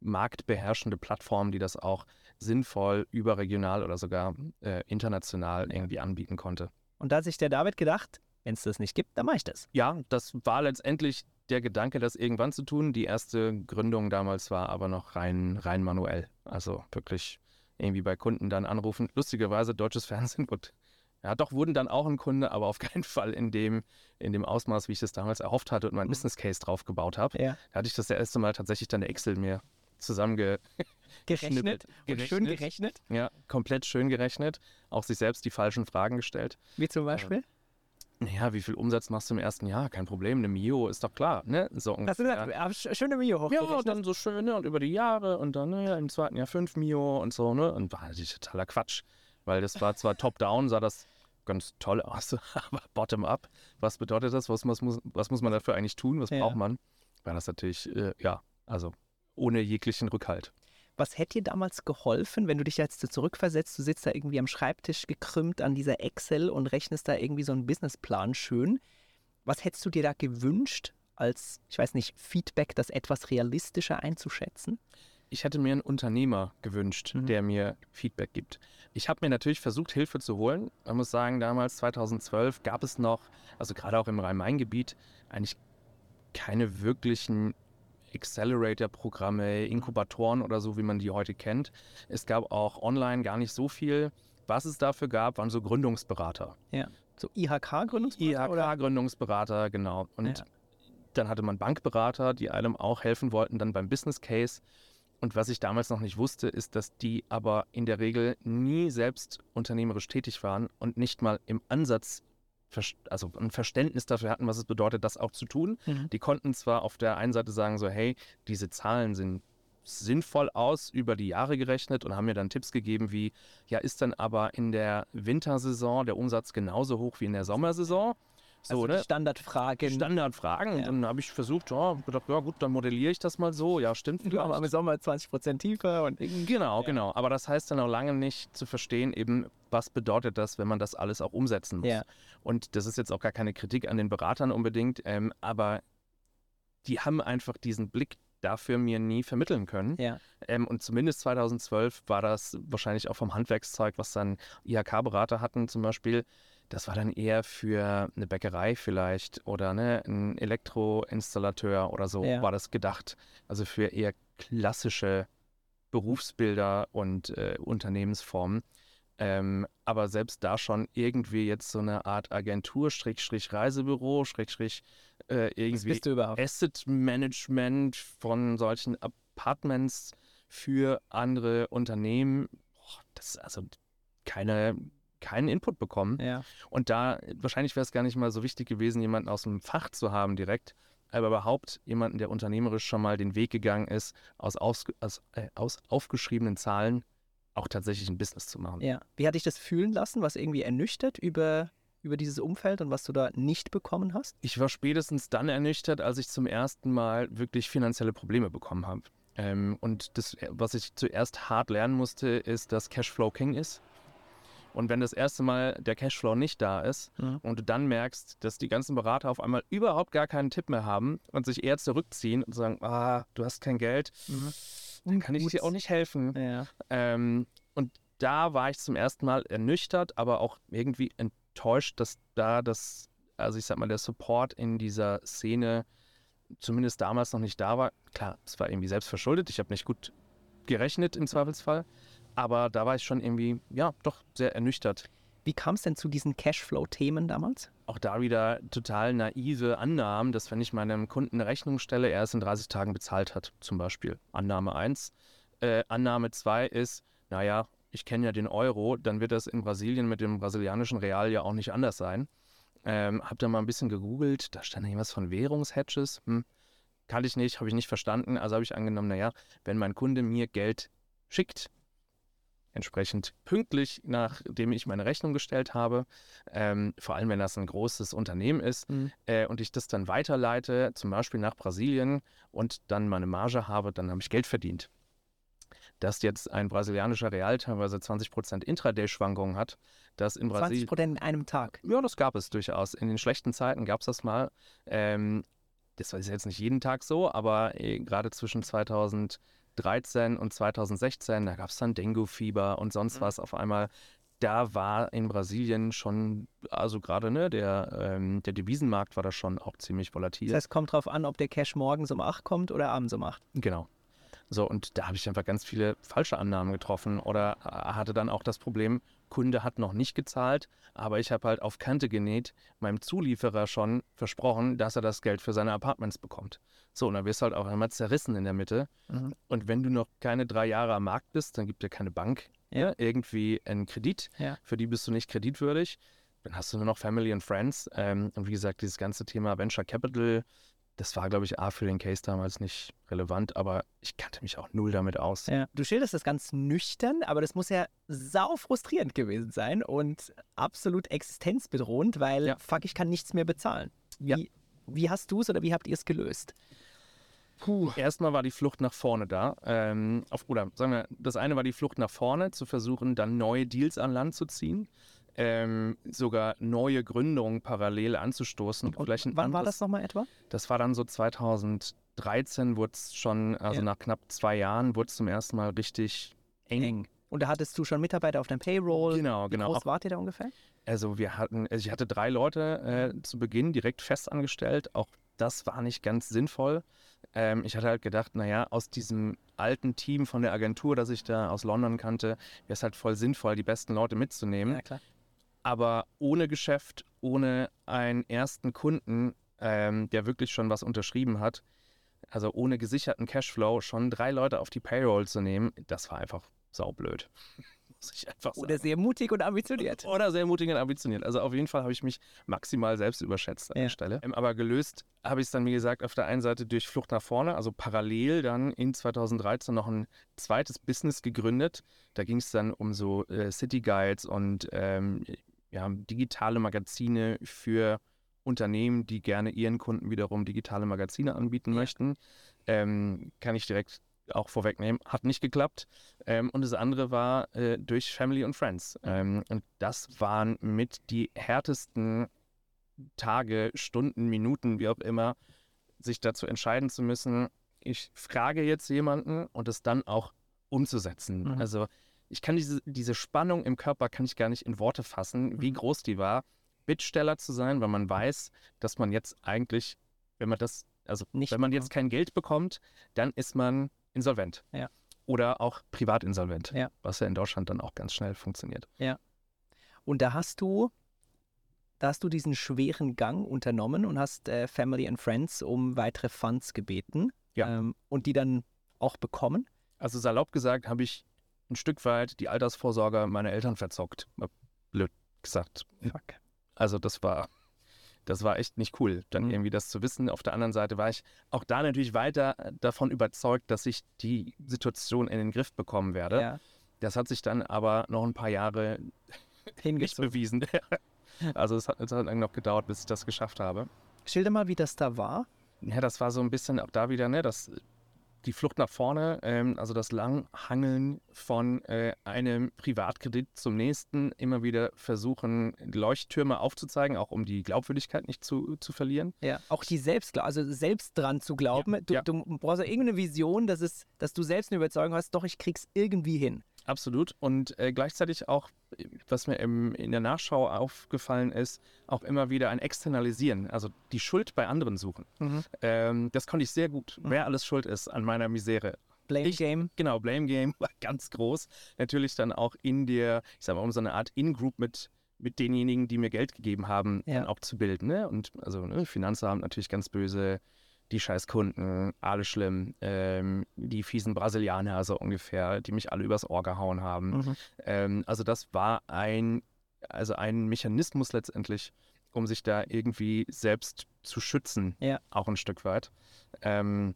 marktbeherrschende Plattform, die das auch sinnvoll überregional oder sogar äh, international irgendwie anbieten konnte. Und da hat sich der David gedacht, wenn es das nicht gibt, dann mache ich das. Ja, das war letztendlich der Gedanke, das irgendwann zu tun. Die erste Gründung damals war aber noch rein, rein manuell. Also wirklich irgendwie bei Kunden dann anrufen. Lustigerweise deutsches Fernsehen und ja, doch wurden dann auch ein Kunde, aber auf [LAUGHS] keinen Fall in dem, in dem Ausmaß, wie ich das damals erhofft hatte und mein Business Case drauf gebaut habe. Ja. Da hatte ich das erste Mal tatsächlich dann eine Excel mir zusammenge Gerechnet. Und schön Gerechnet. ja, komplett schön gerechnet, auch sich selbst die falschen Fragen gestellt. Wie zum Beispiel. Naja, wie viel Umsatz machst du im ersten Jahr? Kein Problem, eine Mio ist doch klar, ne? So Hast du gesagt, ja, sch- schöne Mio Ja, hochgerechnet. und dann so schön, ne? Und über die Jahre und dann ne, im zweiten Jahr fünf Mio und so, ne? Und war natürlich totaler Quatsch. Weil das war zwar top-down, sah das ganz toll aus, [LAUGHS] aber bottom-up. Was bedeutet das? Was, was, muss, was muss man dafür eigentlich tun? Was Ja. braucht man? War das natürlich, äh, ja, also ohne jeglichen Rückhalt. Was hätte dir damals geholfen, wenn du dich jetzt so zurückversetzt, du sitzt da irgendwie am Schreibtisch gekrümmt an dieser Excel und rechnest da irgendwie so einen Businessplan schön. Was hättest du dir da gewünscht als, ich weiß nicht, Feedback, das etwas realistischer einzuschätzen? Ich hätte mir einen Unternehmer gewünscht, Mhm. der mir Feedback gibt. Ich habe mir natürlich versucht, Hilfe zu holen. Man muss sagen, damals, 2012, gab es noch, also gerade auch im Rhein-Main-Gebiet, eigentlich keine wirklichen Accelerator-Programme, Inkubatoren oder so, wie man die heute kennt. Es gab auch online gar nicht so viel. Was es dafür gab, waren so Gründungsberater. So IHK-Gründungsberater? IHK-Gründungsberater, genau. Und Ja. dann hatte man Bankberater, die einem auch helfen wollten, dann beim Business Case. Und was ich damals noch nicht wusste, ist, dass die aber in der Regel nie selbst unternehmerisch tätig waren und nicht mal im Ansatz also ein Verständnis dafür hatten, was es bedeutet, das auch zu tun. Mhm. Die konnten zwar auf der einen Seite sagen, so, hey, diese Zahlen sind sinnvoll aus über die Jahre gerechnet und haben mir dann Tipps gegeben wie, ja, ist dann aber in der Wintersaison der Umsatz genauso hoch wie in der Sommersaison? So, also ne? Standardfragen. Standardfragen. Ja. dann habe ich versucht, ja, gedacht, ja gut, dann modelliere ich das mal so. Ja, stimmt. Ja, aber im. Sommer 20% tiefer und Genau, genau. Aber das heißt dann auch lange nicht zu verstehen, eben, was bedeutet das, wenn man das alles auch umsetzen muss. Ja. Und das ist jetzt auch gar keine Kritik an den Beratern unbedingt, ähm, aber die haben einfach diesen Blick dafür mir nie vermitteln können. ja. Ähm, und zumindest 2012 war das wahrscheinlich auch vom Handwerkszeug, was dann IHK-Berater hatten zum Beispiel. Das war dann eher für eine Bäckerei vielleicht oder ne, ein Elektroinstallateur oder so Ja. war das gedacht. Also für eher klassische Berufsbilder und äh, Unternehmensformen. Ähm, aber selbst da schon irgendwie jetzt so eine Art Agentur, Schrägstrich Reisebüro, Schrägstrich äh, irgendwie bist du überhaupt? Asset Management von solchen Apartments für andere Unternehmen, boah, das ist also keine, keinen Input bekommen. Ja. Und da, wahrscheinlich wäre es gar nicht mal so wichtig gewesen, jemanden aus dem Fach zu haben direkt, aber überhaupt jemanden, der unternehmerisch schon mal den Weg gegangen ist, aus, aus, äh, aus aufgeschriebenen Zahlen auch tatsächlich ein Business zu machen. Ja. Wie hat dich das fühlen lassen? Was irgendwie ernüchtert über, über dieses Umfeld und was du da nicht bekommen hast? Ich war spätestens dann ernüchtert, als ich zum ersten Mal wirklich finanzielle Probleme bekommen habe. Ähm, und das, was ich zuerst hart lernen musste, ist, dass Cashflow King ist. Und wenn das erste Mal der Cashflow nicht da ist Mhm. und du dann merkst, dass die ganzen Berater auf einmal überhaupt gar keinen Tipp mehr haben und sich eher zurückziehen und sagen, ah, du hast kein Geld, dann kann ich dir auch nicht helfen. Ja. Ähm, und da war ich zum ersten Mal ernüchtert, aber auch irgendwie enttäuscht, dass da das, also ich sag mal, der Support in dieser Szene zumindest damals noch nicht da war. Klar, es war irgendwie selbst verschuldet. Ich habe nicht gut gerechnet im Zweifelsfall. Aber da war ich schon irgendwie, ja, doch sehr ernüchtert. Wie kam es denn zu diesen Cashflow-Themen damals? Auch da wieder total naive Annahmen, dass wenn ich meinem Kunden eine Rechnung stelle, er es in 30 Tagen bezahlt hat, zum Beispiel. Annahme 1. Äh, Annahme 2 ist, naja, ich kenne ja den Euro, dann wird das in Brasilien mit dem brasilianischen Real ja auch nicht anders sein. Ähm, hab da mal ein bisschen gegoogelt, da stand irgendwas von Währungshedges. Hm. Kannte ich nicht, habe ich nicht verstanden. Also habe ich angenommen, naja, wenn mein Kunde mir Geld schickt, entsprechend pünktlich, nachdem ich meine Rechnung gestellt habe, ähm, vor allem wenn das ein großes Unternehmen ist, Mhm. äh, und ich das dann weiterleite, zum Beispiel nach Brasilien und dann meine Marge habe, dann habe ich Geld verdient. Dass jetzt ein brasilianischer Real teilweise 20% Intraday-Schwankungen hat, das in 20 Brasilien. Prozent in einem Tag. Ja, das gab es durchaus. In den schlechten Zeiten gab es das mal. Ähm, das war jetzt nicht jeden Tag so, aber äh, gerade zwischen 2013 und 2016, da gab es dann Dengue-Fieber und sonst Mhm. was auf einmal. Da war in Brasilien schon, also gerade ne, der, ähm, der Devisenmarkt war da schon auch ziemlich volatil. Das heißt, kommt drauf an, ob der Cash morgens um 8 kommt oder abends um 8. Genau. So, und da habe ich einfach ganz viele falsche Annahmen getroffen oder äh, hatte dann auch das Problem, Kunde hat noch nicht gezahlt, aber ich habe halt auf Kante genäht, meinem Zulieferer schon versprochen, dass er das Geld für seine Apartments bekommt. So, und dann wirst du halt auch einmal zerrissen in der Mitte. Mhm. Und wenn du noch keine drei Jahre am Markt bist, dann gibt dir keine Bank Ja. ja. irgendwie einen Kredit. Ja. Für die bist du nicht kreditwürdig. Dann hast du nur noch Family and Friends. Ähm, und wie gesagt, dieses ganze Thema Venture Capital, das war, glaube ich, A für den Case damals nicht relevant, aber ich kannte mich auch null damit aus. Ja. Du schilderst das ganz nüchtern, aber das muss ja sau frustrierend gewesen sein und absolut existenzbedrohend, weil Ja. fuck, ich kann nichts mehr bezahlen. Wie, Ja. wie hast du es oder wie habt ihr es gelöst? Puh. Erstmal war die Flucht nach vorne da. Ähm, auf, oder sagen wir, das eine war die Flucht nach vorne, zu versuchen, dann neue Deals an Land zu ziehen. Ähm, sogar neue Gründungen parallel anzustoßen. Und Vielleicht wann war anderes- das nochmal etwa? Das war dann so 2013, wurde es schon, also Ja. nach knapp zwei Jahren, wurde es zum ersten Mal richtig eng. Eng. Und da hattest du schon Mitarbeiter auf deinem Payroll. Genau, Wie genau. groß Auch, wart ihr da ungefähr? also wir hatten, also ich hatte drei Leute äh, zu Beginn direkt fest angestellt. Auch das war nicht ganz sinnvoll. Ähm, ich hatte halt gedacht, naja, aus diesem alten Team von der Agentur, das ich da aus London kannte, wäre es halt voll sinnvoll, die besten Leute mitzunehmen. Ja, klar. Aber ohne Geschäft, ohne einen ersten Kunden, ähm, der wirklich schon was unterschrieben hat, also ohne gesicherten Cashflow, schon drei Leute auf die Payroll zu nehmen, das war einfach saublöd. [LAUGHS] Muss ich einfach sagen. Oder sehr mutig und ambitioniert. Oder sehr mutig und ambitioniert. Also auf jeden Fall habe ich mich maximal selbst überschätzt an Ja. der Stelle. Ähm, aber gelöst habe ich es dann, wie gesagt, auf der einen Seite durch Flucht nach vorne, also parallel dann in 2013 noch ein zweites Business gegründet. Da ging es dann um so äh, City Guides und ähm, ja, digitale Magazine für Unternehmen, die gerne ihren Kunden wiederum digitale Magazine anbieten möchten. Ähm, kann ich direkt auch vorwegnehmen, hat nicht geklappt. Ähm, und das andere war äh, durch Family und Friends. Ähm, und das waren mit die härtesten Tage, Stunden, Minuten, wie auch immer, sich dazu entscheiden zu müssen, ich frage jetzt jemanden und es dann auch umzusetzen. Mhm. Also ich kann diese, diese Spannung im Körper kann ich gar nicht in Worte fassen, wie Mhm. groß die war, Bittsteller zu sein, weil man weiß, dass man jetzt eigentlich, wenn man das, also Nicht wenn man jetzt kein Geld bekommt, dann ist man insolvent. Ja. Oder auch privatinsolvent, Ja. was ja in Deutschland dann auch ganz schnell funktioniert. Und da hast du, da hast du diesen schweren Gang unternommen und hast äh, Family and Friends um weitere Funds gebeten. Ja. Ähm, und die dann auch bekommen. Also salopp gesagt habe ich ein Stück weit die Altersvorsorge meiner Eltern verzockt. Blöd gesagt. Fuck. Also das war, das war echt nicht cool, dann Mhm. irgendwie das zu wissen. Auf der anderen Seite war ich auch da natürlich weiter davon überzeugt, dass ich die Situation in den Griff bekommen werde. Ja. Das hat sich dann aber noch ein paar Jahre nicht bewiesen. [LAUGHS] also es hat, es hat lang noch gedauert, bis ich das geschafft habe. Schilder mal, wie das da war. Ja, das war so ein bisschen auch da wieder, ne, das, die Flucht nach vorne, ähm, also das Langhangeln von äh, einem Privatkredit zum nächsten, immer wieder versuchen, Leuchttürme aufzuzeigen, auch um die Glaubwürdigkeit nicht zu, zu verlieren. Ja. Auch die Selbstglaube, also selbst dran zu glauben. Ja, du, ja. du brauchst ja irgendeine Vision, dass, es, dass du selbst eine Überzeugung hast, doch, ich krieg's irgendwie hin. Absolut. Und äh, gleichzeitig auch, was mir im, in der Nachschau aufgefallen ist, auch immer wieder ein Externalisieren, also die Schuld bei anderen suchen. Mhm. Ähm, das konnte ich sehr gut, wer alles schuld ist an meiner Misere. Blame Ich- Game. Genau, Blame Game war [LAUGHS] ganz groß. Natürlich dann auch in der, ich sag mal, um so eine Art In-Group mit, mit denjenigen, die mir Geld gegeben haben, Ja. auch zu bilden. Ne? Und also ne, Finanzamt natürlich ganz böse, die scheiß Kunden, alle schlimm, ähm, die fiesen Brasilianer so ungefähr, die mich alle übers Ohr gehauen haben. Mhm. Ähm, also das war ein, also ein Mechanismus letztendlich, um sich da irgendwie selbst zu schützen, Ja. auch ein Stück weit. Ähm,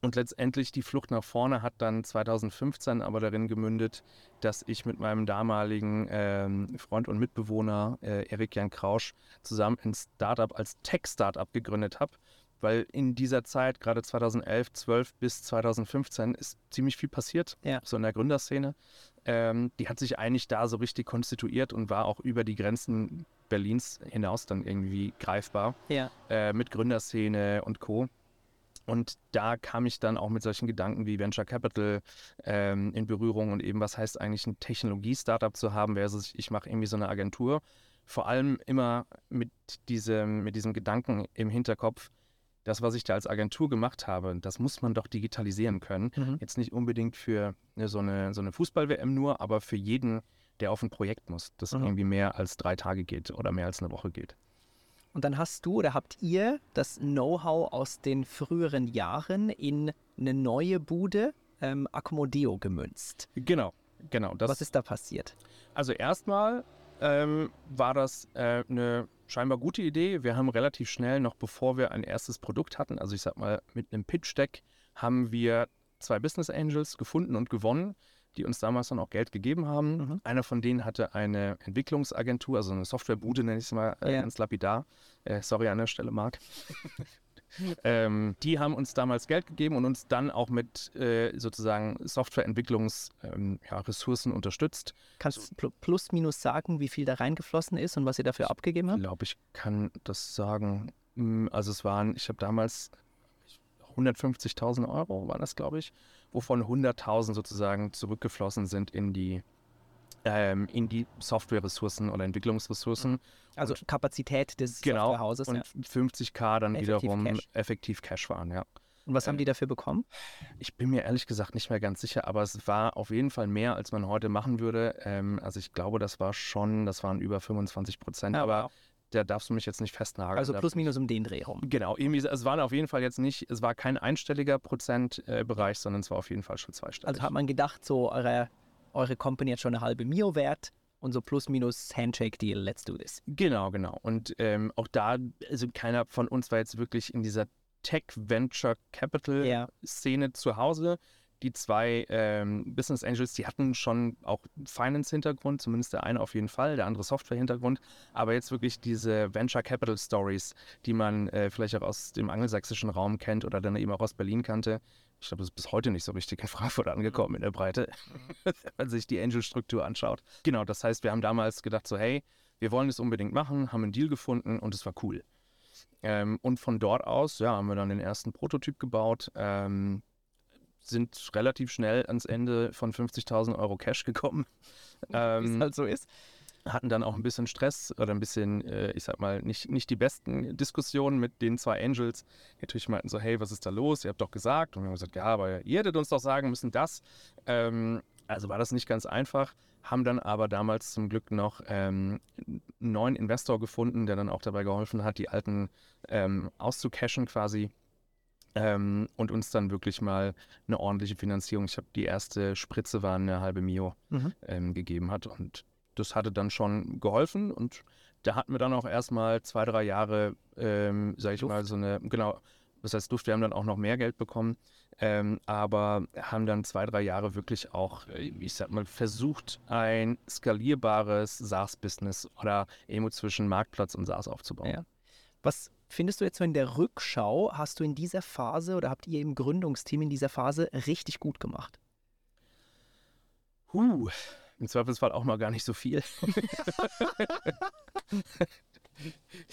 und letztendlich die Flucht nach vorne hat dann 2015 aber darin gemündet, dass ich mit meinem damaligen ähm, Freund und Mitbewohner äh, Erik Jan Krausch zusammen ein Startup als Tech-Startup gegründet habe. Weil in dieser Zeit, gerade 2011, 12 bis 2015, ist ziemlich viel passiert, Ja. so in der Gründerszene. Ähm, die hat sich eigentlich da so richtig konstituiert und war auch über die Grenzen Berlins hinaus dann irgendwie greifbar Ja. äh, mit Gründerszene und Co. Und da kam ich dann auch mit solchen Gedanken wie Venture Capital ähm, in Berührung und eben, was heißt eigentlich ein Technologie-Startup zu haben versus ich mache irgendwie so eine Agentur. Vor allem immer mit diesem, mit diesem Gedanken im Hinterkopf, das, was ich da als Agentur gemacht habe, das muss man doch digitalisieren können. Mhm. Jetzt nicht unbedingt für ne, so eine, so eine Fußball-WM nur, aber für jeden, der auf ein Projekt muss, das Mhm. irgendwie mehr als drei Tage geht oder mehr als eine Woche geht. Und dann hast du oder habt ihr das Know-how aus den früheren Jahren in eine neue Bude, ähm, Accomodeo, gemünzt. Genau, genau. Das, Was ist da passiert? Also erstmal ähm, war das äh, eine scheinbar gute Idee. Wir haben relativ schnell, noch bevor wir ein erstes Produkt hatten, also ich sag mal mit einem Pitch-Deck, haben wir zwei Business Angels gefunden und gewonnen, die uns damals dann auch Geld gegeben haben. Mhm. Einer von denen hatte eine Entwicklungsagentur, also eine Softwarebude, nenne ich es mal äh, Ja. ganz lapidar. Äh, sorry an der Stelle, Marc. [LAUGHS] ähm, die haben uns damals Geld gegeben und uns dann auch mit äh, sozusagen Softwareentwicklungsressourcen ähm, ja, unterstützt. Kannst du pl- plus minus sagen, wie viel da reingeflossen ist und was ihr dafür abgegeben Ich habt? glaube, ich kann das sagen. Mm, Also es waren, ich habe damals 150.000 Euro, waren das, glaube ich, wovon 100.000 sozusagen zurückgeflossen sind in die, ähm, in die Software-Ressourcen oder Entwicklungsressourcen. Also Kapazität des Genau. Softwarehauses. Und Ja. 50k dann Effektiv wiederum Cash. effektiv Cash waren, ja. Und was haben äh, die dafür bekommen? Ich bin mir ehrlich gesagt nicht mehr ganz sicher, aber es war auf jeden Fall mehr, als man heute machen würde. Ähm, also ich glaube, das war schon, das waren über 25 Prozent, Ja, aber wow. da darfst du mich jetzt nicht festnageln. Also plus minus um den Dreh rum. Genau, irgendwie, es waren auf jeden Fall jetzt nicht, es war kein einstelliger Prozentbereich, sondern es war auf jeden Fall schon zweistellig. Also hat man gedacht, so eure, eure Company hat schon eine halbe Mio wert und so plus minus Handshake Deal, let's do this. genau, genau. Und ähm, auch da, also keiner von uns war jetzt wirklich in dieser Tech-Venture-Capital-Szene zu Hause. Die zwei ähm, Business Angels, die hatten schon auch Finance-Hintergrund, zumindest der eine auf jeden Fall, der andere Software-Hintergrund. Aber jetzt wirklich diese Venture Capital Stories, die man äh, vielleicht auch aus dem angelsächsischen Raum kennt oder dann eben auch aus Berlin kannte. Ich glaube, das ist bis heute nicht so richtig in Frankfurt angekommen in der Breite, [LAUGHS] wenn man sich die Angel-Struktur anschaut. Genau, das heißt, wir haben damals gedacht, so, hey, wir wollen es unbedingt machen, haben einen Deal gefunden und es war cool. Ähm, und von dort aus, ja, haben wir dann den ersten Prototyp gebaut, ähm, sind relativ schnell ans Ende von 50.000 Euro Cash gekommen. [LAUGHS] Wie es Ähm, halt so ist. Hatten dann auch ein bisschen Stress oder ein bisschen, äh, ich sag mal, nicht, nicht die besten Diskussionen mit den zwei Angels. Die natürlich meinten so, hey, was ist da los? Ihr habt doch gesagt. Und wir haben gesagt, ja, aber ihr hättet uns doch sagen müssen, das. Ähm, also war das nicht ganz einfach. Haben dann aber damals zum Glück noch ähm, einen neuen Investor gefunden, der dann auch dabei geholfen hat, die alten ähm, auszucashen quasi. ähm, und uns dann wirklich mal eine ordentliche Finanzierung, ich habe die erste Spritze war eine halbe Mio, Mhm. ähm, gegeben hat. Und das hatte dann schon geholfen und da hatten wir dann auch erstmal zwei, drei Jahre, ähm, sag ich Luft. mal, so eine, genau, das heißt Duft, wir haben dann auch noch mehr Geld bekommen, ähm, aber haben dann zwei, drei Jahre wirklich auch, äh, ich sag mal, versucht, ein skalierbares SaaS-Business oder irgendwo zwischen Marktplatz und SaaS aufzubauen. Ja. Was findest du jetzt so in der Rückschau, hast du in dieser Phase oder habt ihr im Gründungsteam in dieser Phase richtig gut gemacht? Huh, im Zweifelsfall auch mal gar nicht so viel.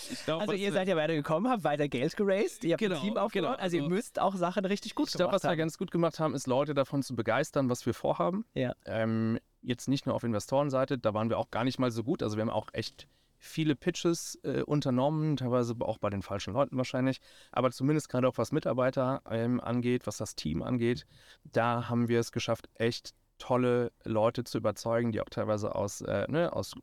Ich glaub, Also ihr äh, seid ja weitergekommen, habt weiter Geld geraced, ihr habt Genau, ein Team aufgebaut, genau. also ihr Also- müsst auch Sachen richtig gut Ich glaube, gemacht was wir haben. ganz gut gemacht haben, ist Leute davon zu begeistern, was wir vorhaben. Ja. Ähm, jetzt nicht nur auf Investorenseite, da waren wir auch gar nicht mal so gut. Also wir haben auch echt viele Pitches äh, unternommen, teilweise auch bei den falschen Leuten wahrscheinlich. Aber zumindest gerade auch was Mitarbeiter ähm, angeht, was das Team angeht, da haben wir es geschafft, echt tolle Leute zu überzeugen, die auch teilweise aus, äh, ne, aus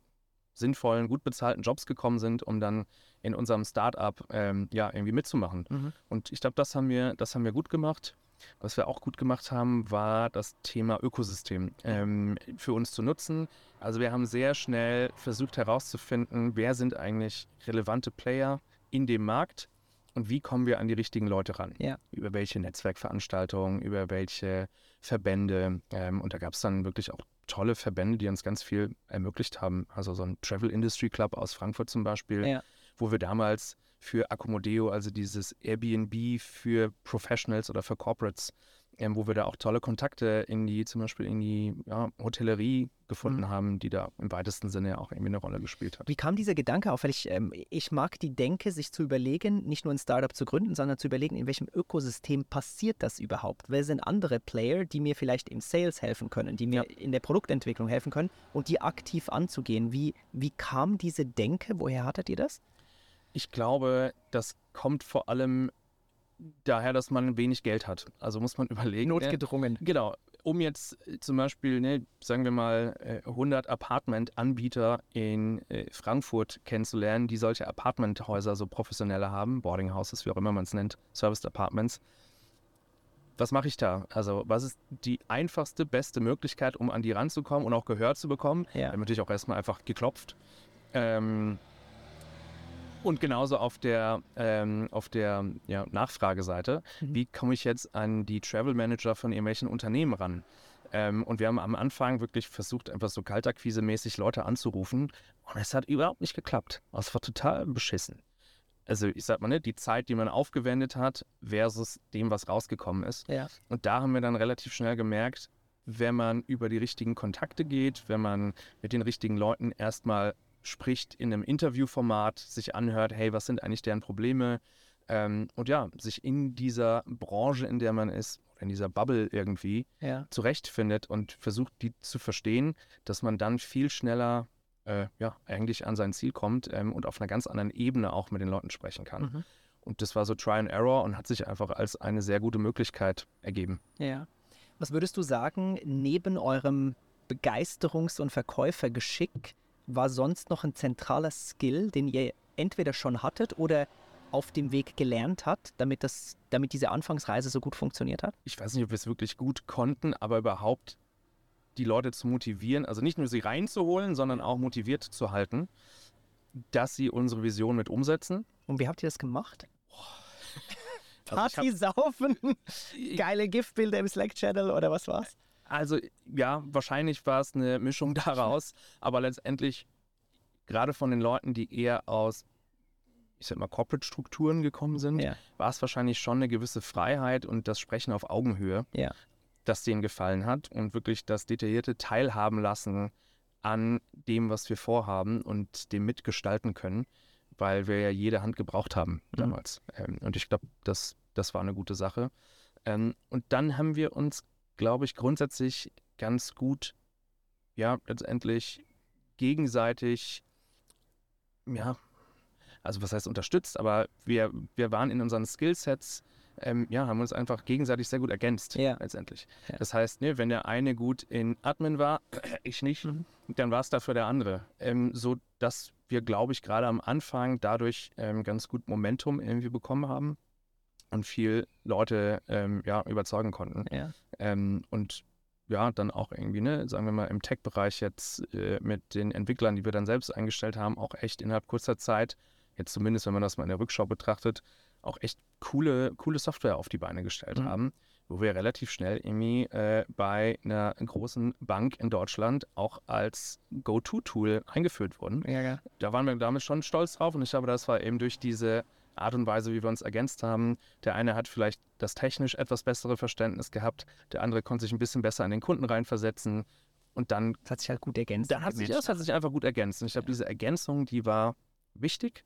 sinnvollen, gut bezahlten Jobs gekommen sind, um dann in unserem Startup ähm, ja irgendwie mitzumachen. Mhm. Und ich glaube, das haben wir, das haben wir gut gemacht. Was wir auch gut gemacht haben, war das Thema Ökosystem ähm, für uns zu nutzen. Also wir haben sehr schnell versucht herauszufinden, wer sind eigentlich relevante Player in dem Markt und wie kommen wir an die richtigen Leute ran. Ja. Über welche Netzwerkveranstaltungen, über welche Verbände. Ähm, und da gab es dann wirklich auch tolle Verbände, die uns ganz viel ermöglicht haben. Also so ein Travel Industry Club aus Frankfurt zum Beispiel, Ja. wo wir damals für Accommodeo, also dieses Airbnb für Professionals oder für Corporates, ähm, wo wir da auch tolle Kontakte in die, zum Beispiel in die ja, Hotellerie gefunden Mhm. haben, die da im weitesten Sinne auch irgendwie eine Rolle gespielt hat. Wie kam dieser Gedanke auf? Weil ich, ähm, ich mag die Denke, sich zu überlegen, nicht nur ein Startup zu gründen, sondern zu überlegen, in welchem Ökosystem passiert das überhaupt? Wer sind andere Player, die mir vielleicht im Sales helfen können, die mir in der Produktentwicklung helfen können und die aktiv anzugehen? Wie, wie kam diese Denke? Woher hattet ihr das? Ich glaube, das kommt vor allem daher, dass man wenig Geld hat. Also muss man [LAUGHS] überlegen. ne? Notgedrungen. Genau. Um jetzt äh, zum Beispiel, ne, sagen wir mal, äh, 100 Apartment-Anbieter in äh, Frankfurt kennenzulernen, die solche Apartmenthäuser so professionelle haben, Boarding Houses, wie auch immer man es nennt, Serviced Apartments. Was mache ich da? Also, was ist die einfachste, beste Möglichkeit, um an die ranzukommen und auch Gehör zu bekommen? Ja. Haben natürlich auch erstmal einfach geklopft. Ähm, und genauso auf der, ähm, auf der ja, Nachfrageseite, Mhm. wie komme ich jetzt an die Travel Manager von irgendwelchen Unternehmen ran? Ähm, und wir haben am Anfang wirklich versucht, einfach so kaltakquise-mäßig Leute anzurufen. Und es hat überhaupt nicht geklappt. Es war total beschissen. Also ich sag mal, ne, die Zeit, die man aufgewendet hat, versus dem, was rausgekommen ist. Ja. Und da haben wir dann relativ schnell gemerkt, wenn man über die richtigen Kontakte geht, wenn man mit den richtigen Leuten erstmal spricht in einem Interviewformat, sich anhört, hey, was sind eigentlich deren Probleme? Ähm, und ja, sich in dieser Branche, in der man ist, in dieser Bubble irgendwie Ja. zurechtfindet und versucht, die zu verstehen, dass man dann viel schneller äh, ja, eigentlich an sein Ziel kommt ähm, und auf einer ganz anderen Ebene auch mit den Leuten sprechen kann. Mhm. Und das war so Try and Error und hat sich einfach als eine sehr gute Möglichkeit ergeben. Ja. Was würdest du sagen, neben eurem Begeisterungs- und Verkäufergeschick war sonst noch ein zentraler Skill, den ihr entweder schon hattet oder auf dem Weg gelernt habt, damit, das, damit diese Anfangsreise so gut funktioniert hat? Ich weiß nicht, ob wir es wirklich gut konnten, aber überhaupt die Leute zu motivieren, also nicht nur sie reinzuholen, sondern auch motiviert zu halten, dass sie unsere Vision mit umsetzen. Und wie habt ihr das gemacht? [LAUGHS] Also hab- Party saufen, [LAUGHS] geile Giftbilder im Slack-Channel oder was war's? Also ja, wahrscheinlich war es eine Mischung [LAUGHS] daraus, aber letztendlich gerade von den Leuten, die eher aus, ich sag mal, Corporate-Strukturen gekommen sind, Ja. war es wahrscheinlich schon eine gewisse Freiheit und das Sprechen auf Augenhöhe, Ja. das denen gefallen hat und wirklich das detaillierte Teilhaben lassen an dem, was wir vorhaben und dem mitgestalten können, weil wir ja jede Hand gebraucht haben Mhm. damals. Ähm, und ich glaube, das, das war eine gute Sache. Ähm, und dann haben wir uns, glaube ich, grundsätzlich ganz gut, ja, letztendlich gegenseitig, ja, also was heißt unterstützt, aber wir, wir waren in unseren Skillsets, ähm, ja, haben uns einfach gegenseitig sehr gut ergänzt, Ja. letztendlich. Ja. Das heißt, ne, wenn der eine gut in Admin war, [CLEARS THROAT] ich nicht, Mhm. dann war es dafür der andere. Ähm, so dass wir, glaube ich, gerade am Anfang dadurch ähm, ganz gut Momentum irgendwie bekommen haben. Und viel Leute ähm, ja, überzeugen konnten. Ja. Ähm, und ja, dann auch irgendwie, ne, sagen wir mal, im Tech-Bereich jetzt äh, mit den Entwicklern, die wir dann selbst eingestellt haben, auch echt innerhalb kurzer Zeit, jetzt zumindest, wenn man das mal in der Rückschau betrachtet, auch echt coole, coole Software auf die Beine gestellt Mhm. haben, wo wir relativ schnell irgendwie äh, bei einer großen Bank in Deutschland auch als Go-To-Tool eingeführt wurden. Ja, ja. Da waren wir damit schon stolz drauf und ich glaube, das war eben durch diese Art und Weise, wie wir uns ergänzt haben. Der eine hat vielleicht das technisch etwas bessere Verständnis gehabt, der andere konnte sich ein bisschen besser in den Kunden reinversetzen und dann, Das hat sich halt gut ergänzt. dann hat sich das hat sich einfach gut ergänzt. Und ich glaube, diese Ergänzung, die war wichtig,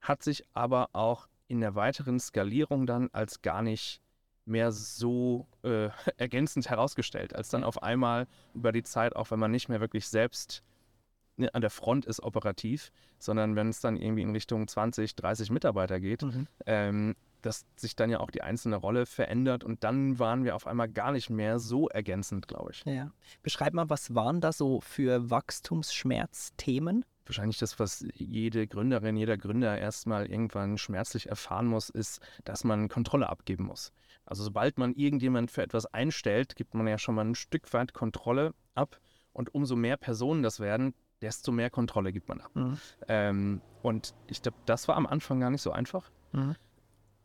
hat sich aber auch in der weiteren Skalierung dann als gar nicht mehr so äh, [LAUGHS] ergänzend herausgestellt, als dann Ja. auf einmal über die Zeit, auch wenn man nicht mehr wirklich selbst an der Front ist operativ, sondern wenn es dann irgendwie in Richtung 20, 30 Mitarbeiter geht, Mhm. ähm, dass sich dann ja auch die einzelne Rolle verändert und dann waren wir auf einmal gar nicht mehr so ergänzend, glaube ich. Ja. Beschreib mal, was waren da so für Wachstumsschmerzthemen? Wahrscheinlich das, was jede Gründerin, jeder Gründer erstmal irgendwann schmerzlich erfahren muss, ist, dass man Kontrolle abgeben muss. Also sobald man irgendjemand für etwas einstellt, gibt man ja schon mal ein Stück weit Kontrolle ab und umso mehr Personen das werden, desto mehr Kontrolle gibt man ab. Mhm. Ähm, und ich glaube, das war am Anfang gar nicht so einfach. Mhm.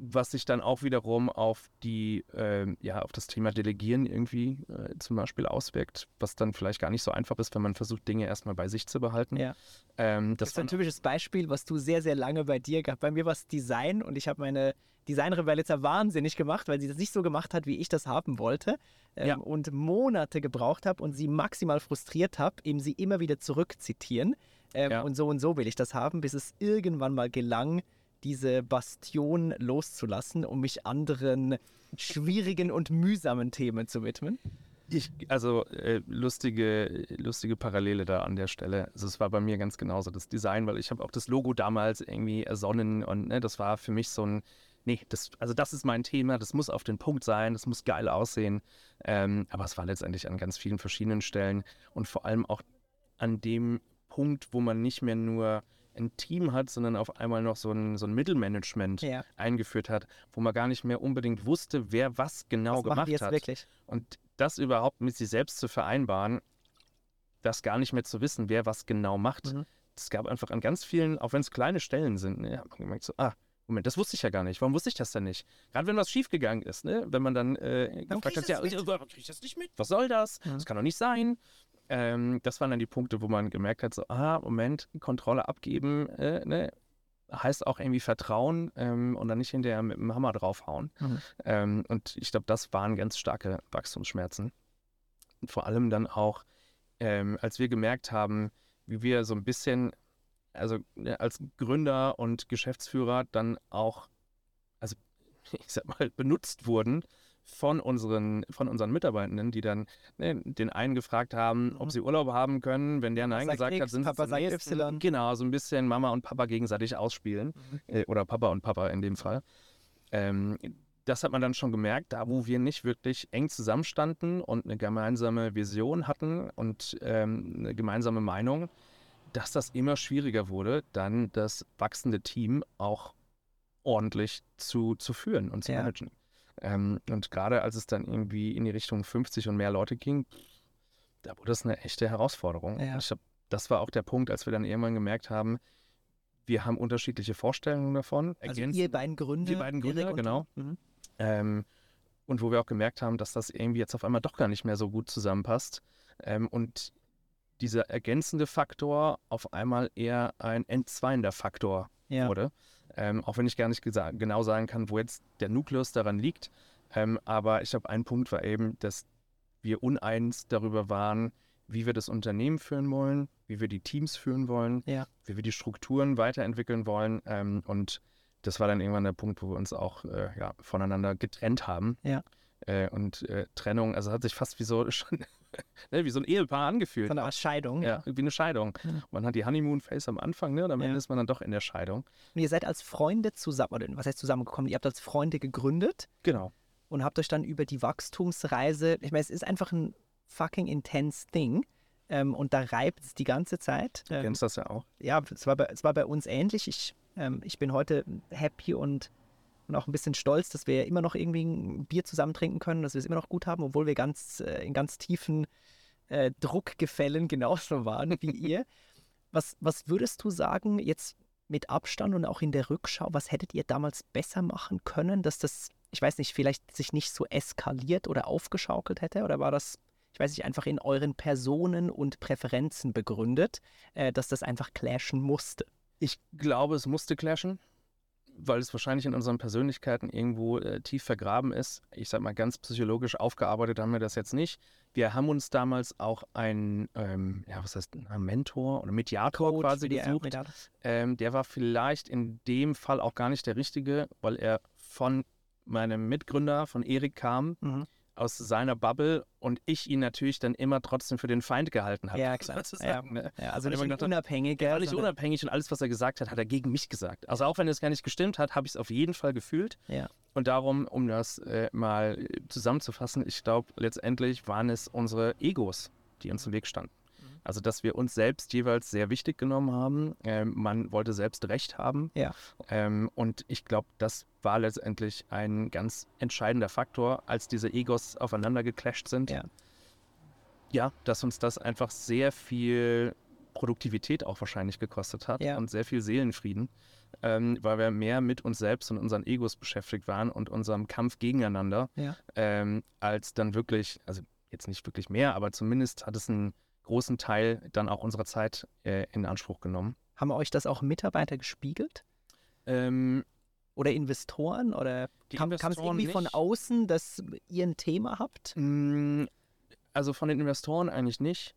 Was sich dann auch wiederum auf die, ähm, ja, auf das Thema Delegieren irgendwie äh, zum Beispiel auswirkt, was dann vielleicht gar nicht so einfach ist, wenn man versucht, Dinge erstmal bei sich zu behalten. Ja. Ähm, Das das ist ein typisches Beispiel, was du sehr, sehr lange bei dir gehabt. Bei mir war es Design und ich habe meine Designerin jetzt wahnsinnig gemacht, weil sie das nicht so gemacht hat, wie ich das haben wollte. Ähm, Ja. Und Monate gebraucht habe und sie maximal frustriert habe, eben sie immer wieder zurückzitieren. Ähm, Ja. Und so und so will ich das haben, bis es irgendwann mal gelang, diese Bastion loszulassen, um mich anderen schwierigen und mühsamen Themen zu widmen. Ich, also äh, lustige, lustige Parallele da an der Stelle. Also es war bei mir ganz genauso das Design, weil ich habe auch das Logo damals irgendwie ersonnen und ne, das war für mich so ein, nee, das, also das ist mein Thema, das muss auf den Punkt sein, das muss geil aussehen. Ähm, aber es war letztendlich an ganz vielen verschiedenen Stellen und vor allem auch an dem Punkt, wo man nicht mehr nur ein Team hat, sondern auf einmal noch so ein, so ein Mittelmanagement Ja. eingeführt hat, wo man gar nicht mehr unbedingt wusste, wer was genau Was gemacht jetzt hat. wirklich? Und das überhaupt mit sich selbst zu vereinbaren, das gar nicht mehr zu wissen, wer was genau macht. Mhm. Es gab einfach an ganz vielen, auch wenn es kleine Stellen sind, ne, hat man gemerkt so, ah, Moment, das wusste ich ja gar nicht. Warum wusste ich das denn nicht? Gerade wenn was schiefgegangen ist, ne? wenn man dann äh, gefragt hat, ja, warum krieg ich das nicht mit? Was soll das? Mhm. Das kann doch nicht sein. Ähm, das waren dann die Punkte, wo man gemerkt hat, so, ah, Moment, Kontrolle abgeben, äh, ne? heißt auch irgendwie Vertrauen ähm, und dann nicht hinterher mit dem Hammer draufhauen. Mhm. Ähm, und ich glaube, das waren ganz starke Wachstumsschmerzen. Und vor allem dann auch, ähm, als wir gemerkt haben, wie wir so ein bisschen, also ne, als Gründer und Geschäftsführer dann auch, also [LAUGHS] ich sag mal, benutzt wurden von unseren, von unseren Mitarbeitenden, die dann ne, den einen gefragt haben, ob Mhm. sie Urlaub haben können. Wenn der Nein sagt gesagt hat, X, sind Papa sie. Y. Genau, so ein bisschen Mama und Papa gegenseitig ausspielen. Mhm. Äh, oder Papa und Papa in dem Fall. Ähm, das hat man dann schon gemerkt, da wo wir nicht wirklich eng zusammenstanden und eine gemeinsame Vision hatten und ähm, eine gemeinsame Meinung, dass das immer schwieriger wurde, dann das wachsende Team auch ordentlich zu, zu führen und zu Ja. managen. Ähm, und gerade als es dann irgendwie in die Richtung 50 und mehr Leute ging, da wurde es eine echte Herausforderung. Ja. Ich glaub, das war auch der Punkt, als wir dann irgendwann gemerkt haben, wir haben unterschiedliche Vorstellungen davon. Also ihr beiden Gründer. wir beiden Gründer, Erik und genau. Mhm. ähm, und wo wir auch gemerkt haben, dass das irgendwie jetzt auf einmal doch gar nicht mehr so gut zusammenpasst. Ähm, und dieser ergänzende Faktor auf einmal eher ein entzweiender Faktor Ja. wurde. Ähm, auch wenn ich gar nicht genau sagen kann, wo jetzt der Nukleus daran liegt. Ähm, aber ich glaube, ein Punkt war eben, dass wir uneins darüber waren, wie wir das Unternehmen führen wollen, wie wir die Teams führen wollen, Ja. wie wir die Strukturen weiterentwickeln wollen. Ähm, und das war dann irgendwann der Punkt, wo wir uns auch äh, ja, voneinander getrennt haben. Ja. Äh, und äh, Trennung, also hat sich fast wie so [LAUGHS] schon, [LAUGHS] ne, wie so ein Ehepaar angefühlt. So eine Scheidung. ja, wie eine Scheidung. Ja. Man hat die Honeymoon-Phase am Anfang, ne? Und am Ja. Ende ist man dann doch in der Scheidung. Und ihr seid als Freunde zusammen, oder was heißt zusammengekommen? Ihr habt als Freunde gegründet Genau. und habt euch dann über die Wachstumsreise, ich meine, es ist einfach ein fucking intense Ding. Ähm, und da reibt es die ganze Zeit. Du Ähm, kennst das ja auch. ja, es war, bei, es war bei uns ähnlich. Ich, ähm, ich bin heute happy und und auch ein bisschen stolz, dass wir immer noch irgendwie ein Bier zusammen trinken können, dass wir es immer noch gut haben, obwohl wir ganz äh, in ganz tiefen äh, Druckgefällen genauso waren wie [LAUGHS] ihr. Was, was würdest du sagen, jetzt mit Abstand und auch in der Rückschau, was hättet ihr damals besser machen können, dass das, ich weiß nicht, vielleicht sich nicht so eskaliert oder aufgeschaukelt hätte? Oder war das, ich weiß nicht, einfach in euren Personen und Präferenzen begründet, äh, dass das einfach clashen musste? Ich glaube, es musste clashen, weil es wahrscheinlich in unseren Persönlichkeiten irgendwo äh, tief vergraben ist. Ich sag mal, ganz psychologisch aufgearbeitet haben wir das jetzt nicht. Wir haben uns damals auch einen, ähm, ja, was heißt, ein Mentor oder Mediator Coach quasi gesucht. Mediator. Ähm, der war vielleicht in dem Fall auch gar nicht der richtige, weil er von meinem Mitgründer, von Erik kam, Mhm. Aus seiner Bubble und ich ihn natürlich dann immer trotzdem für den Feind gehalten habe. Ja, klar. [LAUGHS] sozusagen, ne? Ja, also nicht gedacht, unabhängiger. Er war nicht unabhängig und alles, was er gesagt hat, hat er gegen mich gesagt. Also auch wenn es gar nicht gestimmt hat, habe ich es auf jeden Fall gefühlt. Ja. Und darum, um das äh, mal äh, zusammenzufassen, ich glaube, letztendlich waren es unsere Egos, die uns im Weg standen. Also, dass wir uns selbst jeweils sehr wichtig genommen haben. Ähm, man wollte selbst Recht haben. Ja. Ähm, und ich glaube, das war letztendlich ein ganz entscheidender Faktor, als diese Egos aufeinander geclasht sind. Ja. Ja, dass uns das einfach sehr viel Produktivität auch wahrscheinlich gekostet hat Ja. und sehr viel Seelenfrieden, ähm, weil wir mehr mit uns selbst und unseren Egos beschäftigt waren und unserem Kampf gegeneinander, Ja. ähm, als dann wirklich, also jetzt nicht wirklich mehr, aber zumindest hat es einen großen Teil dann auch unserer Zeit äh, in Anspruch genommen. Haben euch das auch Mitarbeiter gespiegelt? Ähm, Oder Investoren? Oder kam, kam es Investoren irgendwie von nicht. außen, dass ihr ein Thema habt? Mm, Also von den Investoren eigentlich nicht.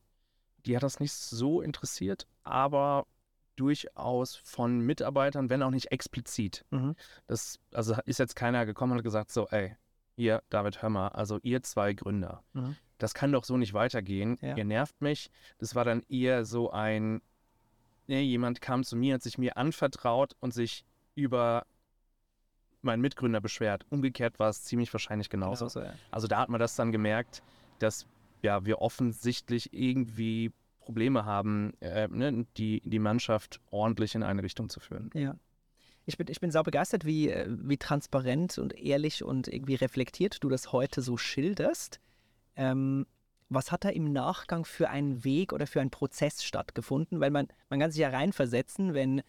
Die hat das nicht so interessiert, aber durchaus von Mitarbeitern, wenn auch nicht explizit. Mhm. Das, also ist jetzt keiner gekommen und hat gesagt, so, ey, ihr, David Hömmer, also ihr zwei Gründer, Mhm. Das kann doch so nicht weitergehen. Ja. Ihr nervt mich. Das war dann eher so ein, nee, jemand kam zu mir, hat sich mir anvertraut und sich über meinen Mitgründer beschwert. Umgekehrt war es ziemlich wahrscheinlich genauso. Genauso, ja. Also da hat man das dann gemerkt, dass ja, wir offensichtlich irgendwie Probleme haben, äh, ne, die, die Mannschaft ordentlich in eine Richtung zu führen. Ja. Ich bin, ich bin sau begeistert, wie, äh, wie transparent und ehrlich und irgendwie reflektiert du das heute so schilderst. Ähm, was hat da im Nachgang für einen Weg oder für einen Prozess stattgefunden? Weil man, man kann sich ja reinversetzen, wenn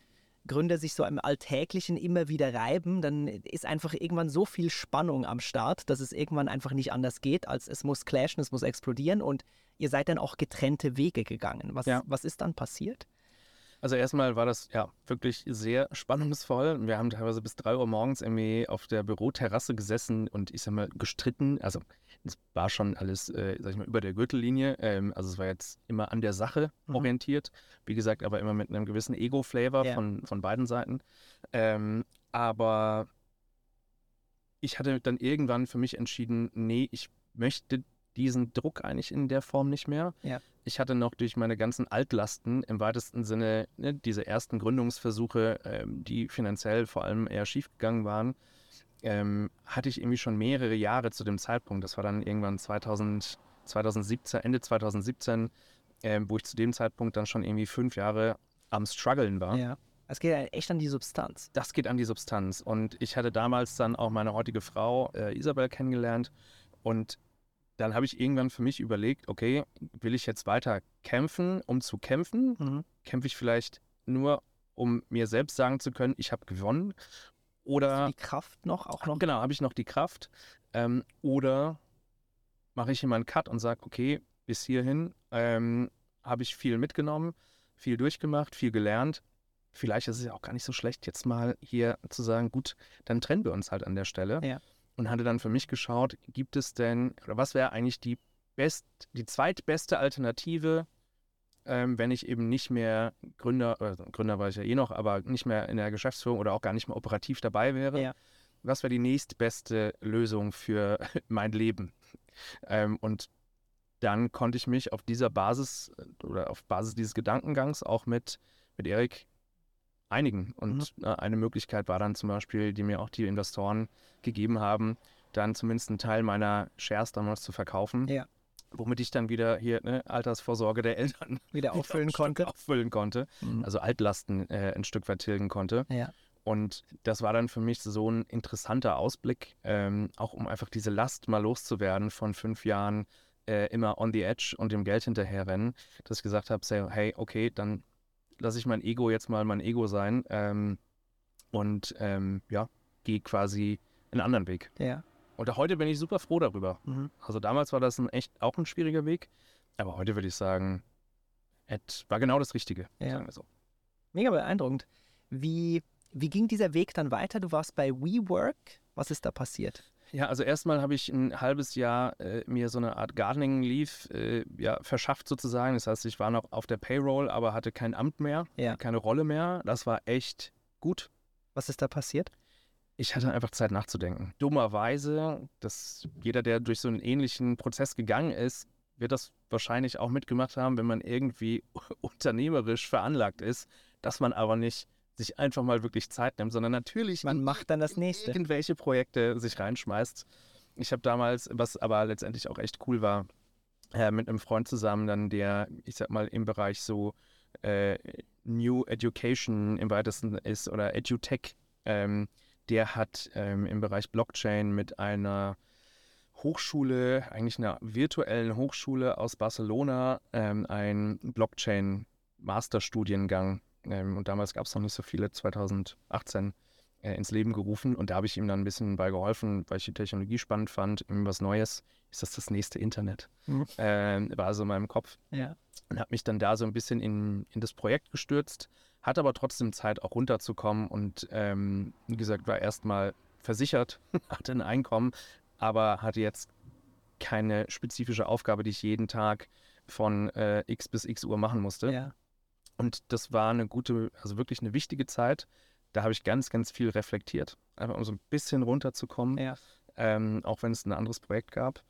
Gründer sich so im Alltäglichen immer wieder reiben, dann ist einfach irgendwann so viel Spannung am Start, dass es irgendwann einfach nicht anders geht, als es muss clashen, es muss explodieren und ihr seid dann auch getrennte Wege gegangen. Was, Ja. was ist dann passiert? Also erstmal war das ja wirklich sehr spannungsvoll. Wir haben teilweise bis 3 Uhr morgens irgendwie auf der Büroterrasse gesessen und ich sag mal gestritten. Also es war schon alles, äh, sag ich mal, über der Gürtellinie. Ähm, also es war jetzt immer an der Sache Mhm. orientiert. Wie gesagt, aber immer mit einem gewissen Ego-Flavor Ja. von, von beiden Seiten. Ähm, aber ich hatte dann irgendwann für mich entschieden, nee, ich möchte diesen Druck eigentlich in der Form nicht mehr. Ja. Ich hatte noch durch meine ganzen Altlasten im weitesten Sinne ne, diese ersten Gründungsversuche, ähm, die finanziell vor allem eher schiefgegangen waren, ähm, hatte ich irgendwie schon mehrere Jahre zu dem Zeitpunkt. Das war dann irgendwann 2000, 2017, Ende 2017, ähm, wo ich zu dem Zeitpunkt dann schon irgendwie fünf Jahre am Struggeln war. Ja. Es geht echt an die Substanz. Das geht an die Substanz. Und ich hatte damals dann auch meine heutige Frau äh, Isabel kennengelernt. Und dann habe ich irgendwann für mich überlegt, okay, will ich jetzt weiter kämpfen, um zu kämpfen? Mhm. Kämpfe ich vielleicht nur, um mir selbst sagen zu können, ich habe gewonnen? Oder Die Kraft noch, auch noch. genau, habe ich noch die Kraft? Ähm, oder mache ich immer einen Cut und sage, okay, bis hierhin ähm, habe ich viel mitgenommen, viel durchgemacht, viel gelernt. Vielleicht ist es ja auch gar nicht so schlecht, jetzt mal hier zu sagen, gut, dann trennen wir uns halt an der Stelle. Ja. Und hatte dann für mich geschaut, gibt es denn, oder was wäre eigentlich die best, die zweitbeste Alternative, ähm, wenn ich eben nicht mehr Gründer, oder Gründer war ich ja eh noch, aber nicht mehr in der Geschäftsführung oder auch gar nicht mehr operativ dabei wäre. Ja. Was wäre die nächstbeste Lösung für [LAUGHS] mein Leben? Ähm, und dann konnte ich mich auf dieser Basis äh, oder auf Basis dieses Gedankengangs auch mit, mit Erik einigen. Und äh, eine Möglichkeit war dann zum Beispiel, die mir auch die Investoren gegeben haben, dann zumindest einen Teil meiner Shares damals zu verkaufen. Ja. Womit ich dann wieder hier ne, Altersvorsorge der Eltern [LAUGHS] Wieder auffüllen Stück konnte. auffüllen konnte. Mhm. Also Altlasten äh, ein Stück weit tilgen konnte. Ja. Und das war dann für mich so ein interessanter Ausblick, ähm, auch um einfach diese Last mal loszuwerden von fünf Jahren äh, immer on the edge und dem Geld hinterherrennen, dass ich gesagt habe, hey, okay, dann lasse ich mein Ego jetzt mal mein Ego sein ähm, und ähm, ja, gehe quasi einen anderen Weg. Ja. Und heute bin ich super froh darüber. Mhm. Also damals war das ein echt auch ein schwieriger Weg, aber heute würde ich sagen, es war genau das Richtige. Ja. Sagen wir so. Mega beeindruckend. Wie, wie ging dieser Weg dann weiter? Du warst bei WeWork. Was ist da passiert? Ja, also erstmal habe ich ein halbes Jahr äh, mir so eine Art Gardening Leave äh, ja, verschafft sozusagen. Das heißt, ich war noch auf der Payroll, aber hatte kein Amt mehr, Ja. keine Rolle mehr. Das war echt gut. Was ist da passiert? Ich hatte einfach Zeit nachzudenken. Dummerweise, dass jeder, der durch so einen ähnlichen Prozess gegangen ist, wird das wahrscheinlich auch mitgemacht haben, wenn man irgendwie [LAUGHS] unternehmerisch veranlagt ist, dass man aber nicht sich einfach mal wirklich Zeit nimmt, sondern natürlich Man macht dann das nächste. irgendwelche Projekte sich reinschmeißt. Ich habe damals, was aber letztendlich auch echt cool war, äh, mit einem Freund zusammen dann, der, ich sag mal, im Bereich so äh, New Education im weitesten ist oder EduTech, ähm, der hat ähm, im Bereich Blockchain mit einer Hochschule, eigentlich einer virtuellen Hochschule aus Barcelona, ähm, einen Blockchain-Masterstudiengang. Ähm, und damals gab es noch nicht so viele, 2018 äh, ins Leben gerufen. Und da habe ich ihm dann ein bisschen bei geholfen, weil ich die Technologie spannend fand. Irgendwie was Neues. Ist das das nächste Internet? Mhm. Ähm, war so in meinem Kopf Ja. und habe mich dann da so ein bisschen in, in das Projekt gestürzt, hatte aber trotzdem Zeit, auch runterzukommen und ähm, wie gesagt, war erstmal versichert, [LAUGHS] hatte ein Einkommen, aber hatte jetzt keine spezifische Aufgabe, die ich jeden Tag von äh, x bis x Uhr machen musste. Ja. Und das war eine gute, also wirklich eine wichtige Zeit. Da habe ich ganz, ganz viel reflektiert, einfach um so ein bisschen runterzukommen Ja. ähm, auch wenn es ein anderes Projekt gab.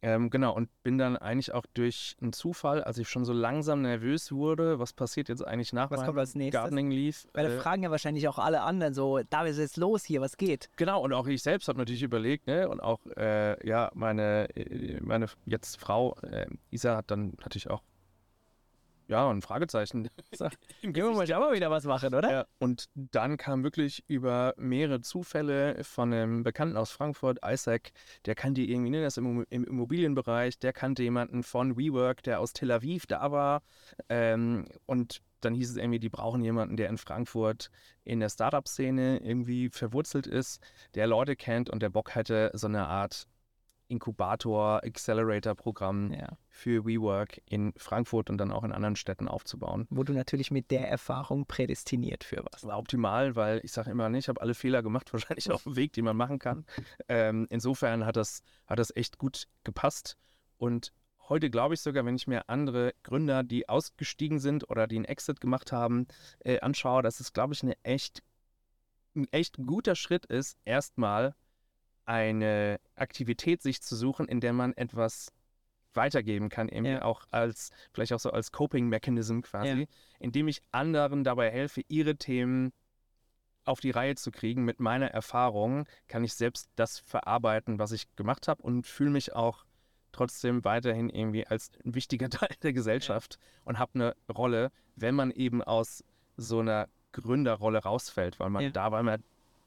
Ähm, genau, und bin dann eigentlich auch durch einen Zufall, als ich schon so langsam nervös wurde, was passiert jetzt eigentlich nach Was kommt als nächstes? Gardening Leave? Weil da Äh, fragen ja wahrscheinlich auch alle anderen so, da ist jetzt los hier, was geht? genau, und auch ich selbst habe natürlich überlegt, ne, und auch, äh, ja, meine, äh, meine jetzt Frau, äh, Isa, hat dann natürlich auch, ja, ein Fragezeichen. [LAUGHS] So, [LAUGHS] im Gehen wir mal, mal wieder was machen, oder? Ja, und dann kam wirklich über mehrere Zufälle von einem Bekannten aus Frankfurt, Isaac, der kannte irgendwie, ne, das im, im Immobilienbereich, der kannte jemanden von WeWork, der aus Tel Aviv da war. Ähm, und dann hieß es irgendwie, die brauchen jemanden, der in Frankfurt in der Startup-Szene irgendwie verwurzelt ist, der Leute kennt und der Bock hätte, so eine Art Inkubator, Accelerator-Programm Ja. für WeWork in Frankfurt und dann auch in anderen Städten aufzubauen Wo du natürlich mit der Erfahrung prädestiniert für was. war optimal, weil ich sage immer, ne, ich habe alle Fehler gemacht, [LAUGHS] wahrscheinlich auf dem Weg, die man machen kann. Ähm, insofern hat das, hat das echt gut gepasst. Und heute glaube ich sogar, wenn ich mir andere Gründer, die ausgestiegen sind oder die einen Exit gemacht haben, äh, anschaue, dass es, glaube ich, eine echt, ein echt guter Schritt ist, erstmal eine Aktivität sich zu suchen, in der man etwas weitergeben kann, eben Ja. auch als, vielleicht auch so als Coping-Mechanism quasi, Ja. indem ich anderen dabei helfe, ihre Themen auf die Reihe zu kriegen. Mit meiner Erfahrung kann ich selbst das verarbeiten, was ich gemacht habe und fühle mich auch trotzdem weiterhin irgendwie als ein wichtiger [LAUGHS] Teil der Gesellschaft und habe eine Rolle, wenn man eben aus so einer Gründerrolle rausfällt, weil man Ja. da war man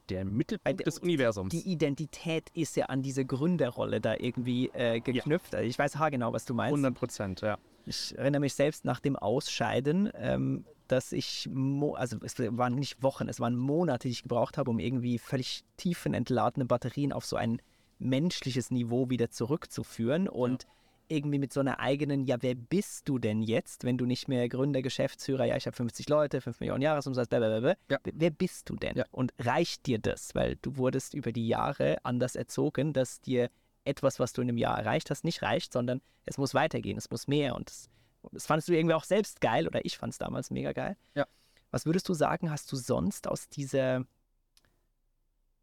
der Mittelpunkt der- des Universums. Die Identität ist ja an diese Gründerrolle da irgendwie äh, geknüpft. Also ich weiß haargenau, was du meinst. 100 Prozent, ja. Ich erinnere mich selbst nach dem Ausscheiden, ähm, dass ich, also es waren nicht Wochen, es waren Monate, die ich gebraucht habe, um irgendwie völlig tiefenentladene Batterien auf so ein menschliches Niveau wieder zurückzuführen und irgendwie mit so einer eigenen, ja, wer bist du denn jetzt, wenn du nicht mehr Gründer, Geschäftsführer, ja, ich habe 50 Leute, 5 Millionen Jahresumsatz, blablabla. Ja. Wer- bist du denn? Ja. Und reicht dir das? Weil du wurdest über die Jahre anders erzogen, dass dir etwas, was du in einem Jahr erreicht hast, nicht reicht, sondern es muss weitergehen, es muss mehr. Und das, das fandest du irgendwie auch selbst geil oder ich fand es damals mega geil. Ja. Was würdest du sagen, hast du sonst aus dieser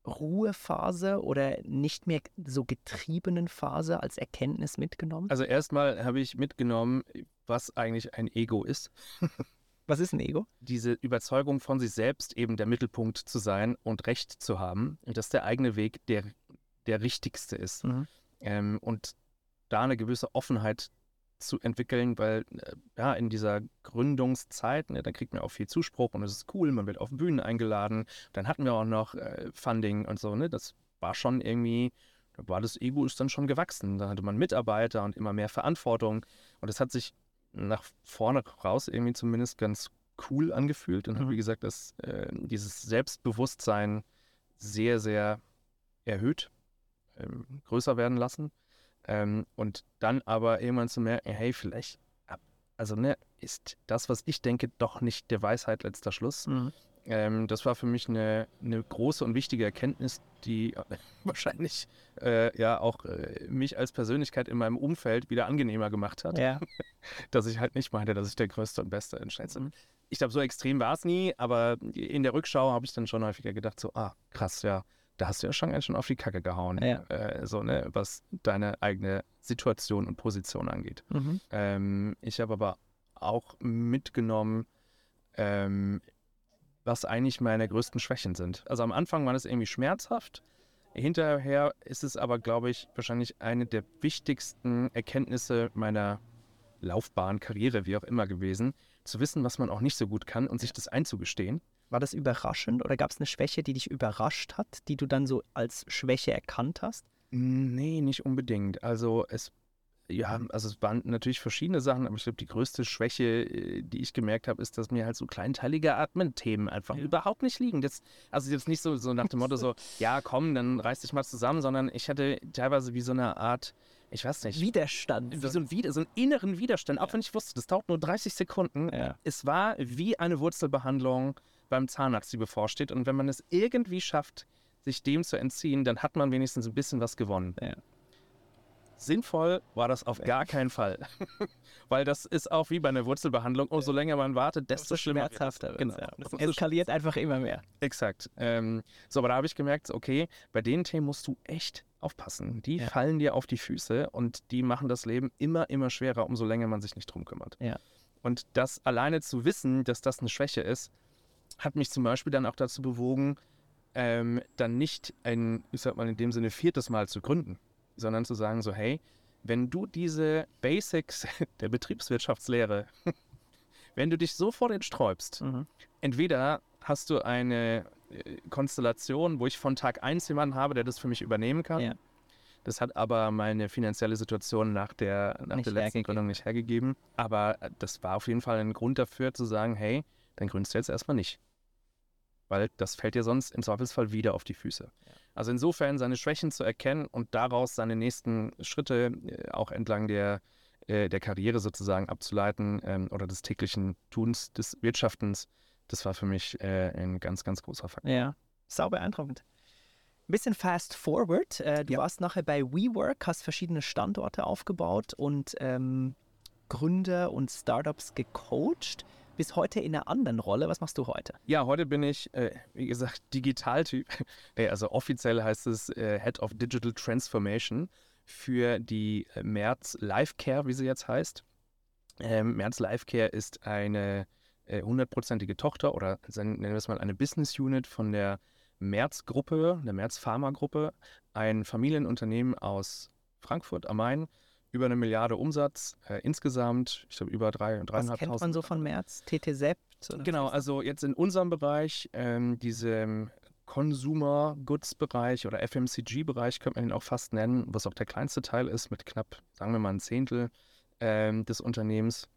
Ruhephase oder nicht mehr so getriebenen Phase als Erkenntnis mitgenommen? Also erstmal habe ich mitgenommen, was eigentlich ein Ego ist. Was ist ein Ego? Diese Überzeugung von sich selbst, eben der Mittelpunkt zu sein und Recht zu haben. Und dass der eigene Weg der, der richtigste ist. Mhm. Ähm, und da eine gewisse Offenheit zu entwickeln, weil äh, ja, in dieser Gründungszeit, ne, da kriegt man auch viel Zuspruch und es ist cool, man wird auf Bühnen eingeladen. Dann hatten wir auch noch äh, Funding und so, ne? Das war schon irgendwie, da war das Ego ist dann schon gewachsen. Da hatte man Mitarbeiter und immer mehr Verantwortung. Und es hat sich nach vorne raus irgendwie zumindest ganz cool angefühlt und mhm. hat, wie gesagt, das, äh, dieses Selbstbewusstsein sehr, sehr erhöht, ähm, größer werden lassen. Ähm, und dann aber irgendwann zu merken, hey, vielleicht, also ne, ist das, was ich denke, doch nicht der Weisheit letzter Schluss. Mhm. Ähm, das war für mich eine, eine, große und wichtige Erkenntnis, die äh, [LAUGHS] wahrscheinlich äh, ja auch äh, mich als Persönlichkeit in meinem Umfeld wieder angenehmer gemacht hat. Ja. [LAUGHS] dass ich halt nicht meinte, dass ich der Größte und Beste in Schätze bin. Mhm. Ich glaube, so extrem war es nie, aber in der Rückschau habe ich dann schon häufiger gedacht, so, ah, krass, ja, da hast du ja schon ganz schön auf die Kacke gehauen, ja. äh, so, ne, was deine eigene Situation und Position angeht. Mhm. Ähm, ich habe aber auch mitgenommen, ähm, was eigentlich meine größten Schwächen sind. Also am Anfang war es irgendwie schmerzhaft. Hinterher ist es aber, glaube ich, wahrscheinlich eine der wichtigsten Erkenntnisse meiner Laufbahn, Karriere, wie auch immer gewesen, zu wissen, was man auch nicht so gut kann und sich das einzugestehen. War das überraschend oder gab es eine Schwäche, die dich überrascht hat, die du dann so als Schwäche erkannt hast? Nee, nicht unbedingt. Also es ja, also es waren natürlich verschiedene Sachen, aber ich glaube, die größte Schwäche, äh, die ich gemerkt habe, ist, dass mir halt so kleinteilige Atmen-Themen einfach ja. überhaupt nicht liegen. Das, also jetzt nicht so, so nach dem Motto so, [LAUGHS] ja komm, dann reiß dich mal zusammen, sondern ich hatte teilweise wie so eine Art, ich weiß nicht. Widerstand. Wie so, ein, so einen inneren Widerstand, auch ja. wenn ich wusste, das dauert nur 30 Sekunden. Ja. Es war wie eine Wurzelbehandlung beim Zahnarzt, die bevorsteht. Und wenn man es irgendwie schafft, sich dem zu entziehen, dann hat man wenigstens ein bisschen was gewonnen. Ja. Sinnvoll war das auf gar keinen Fall. [LAUGHS] Weil das ist auch wie bei einer Wurzelbehandlung. Umso länger man wartet, desto schlimmer schmerzhafter wird es. Genau. Das eskaliert einfach immer mehr. Exakt. Ähm, so, aber da habe ich gemerkt, okay, bei den Themen musst du echt aufpassen. Die ja. fallen dir auf die Füße und die machen das Leben immer, immer schwerer, umso länger man sich nicht drum kümmert. Ja. Und das alleine zu wissen, dass das eine Schwäche ist, hat mich zum Beispiel dann auch dazu bewogen, ähm, dann nicht ein, ich sag mal in dem Sinne, viertes Mal zu gründen sondern zu sagen so, hey, wenn du diese Basics [LAUGHS] der Betriebswirtschaftslehre, [LAUGHS] wenn du dich so vor den sträubst, mhm. entweder hast du eine äh, Konstellation, wo ich von Tag 1 jemanden habe, der das für mich übernehmen kann. Ja. Das hat aber meine finanzielle Situation nach der, nach der letzten Gründung nicht hergegeben. Aber äh, das war auf jeden Fall ein Grund dafür zu sagen, hey, dann gründest du jetzt erstmal nicht. Weil das fällt dir sonst im Zweifelsfall wieder auf die Füße. Ja. Also insofern seine Schwächen zu erkennen und daraus seine nächsten Schritte äh, auch entlang der, äh, der Karriere sozusagen abzuleiten ähm, oder des täglichen Tuns, des Wirtschaftens, das war für mich äh, ein ganz, ganz großer Faktor. Ja, sau beeindruckend. Ein bisschen fast forward. Du ja. warst nachher bei WeWork, hast verschiedene Standorte aufgebaut und ähm, Gründer und Startups gecoacht bist heute in einer anderen Rolle. Was machst du heute? Ja, heute bin ich, äh, wie gesagt, [LAUGHS] Digitaltyp. [LAUGHS] also offiziell heißt es äh, Head of Digital Transformation für die äh, Merz Life Care, wie sie jetzt heißt. Ähm, Merz Life Care ist eine äh, hundertprozentige Tochter oder nennen wir es mal eine Business Unit von der Merz-Gruppe, der Merz-Pharma-Gruppe, ein Familienunternehmen aus Frankfurt am Main, über eine Milliarde Umsatz äh, insgesamt. Ich glaube, über drei, dreieinhalbtausend. Was kennt man so von März? TT Sept? Genau, also jetzt in unserem Bereich, ähm, diesem Consumer Goods Bereich oder FMCG Bereich könnte man ihn auch fast nennen, was auch der kleinste Teil ist, mit knapp, sagen wir mal, ein Zehntel ähm, des Unternehmens.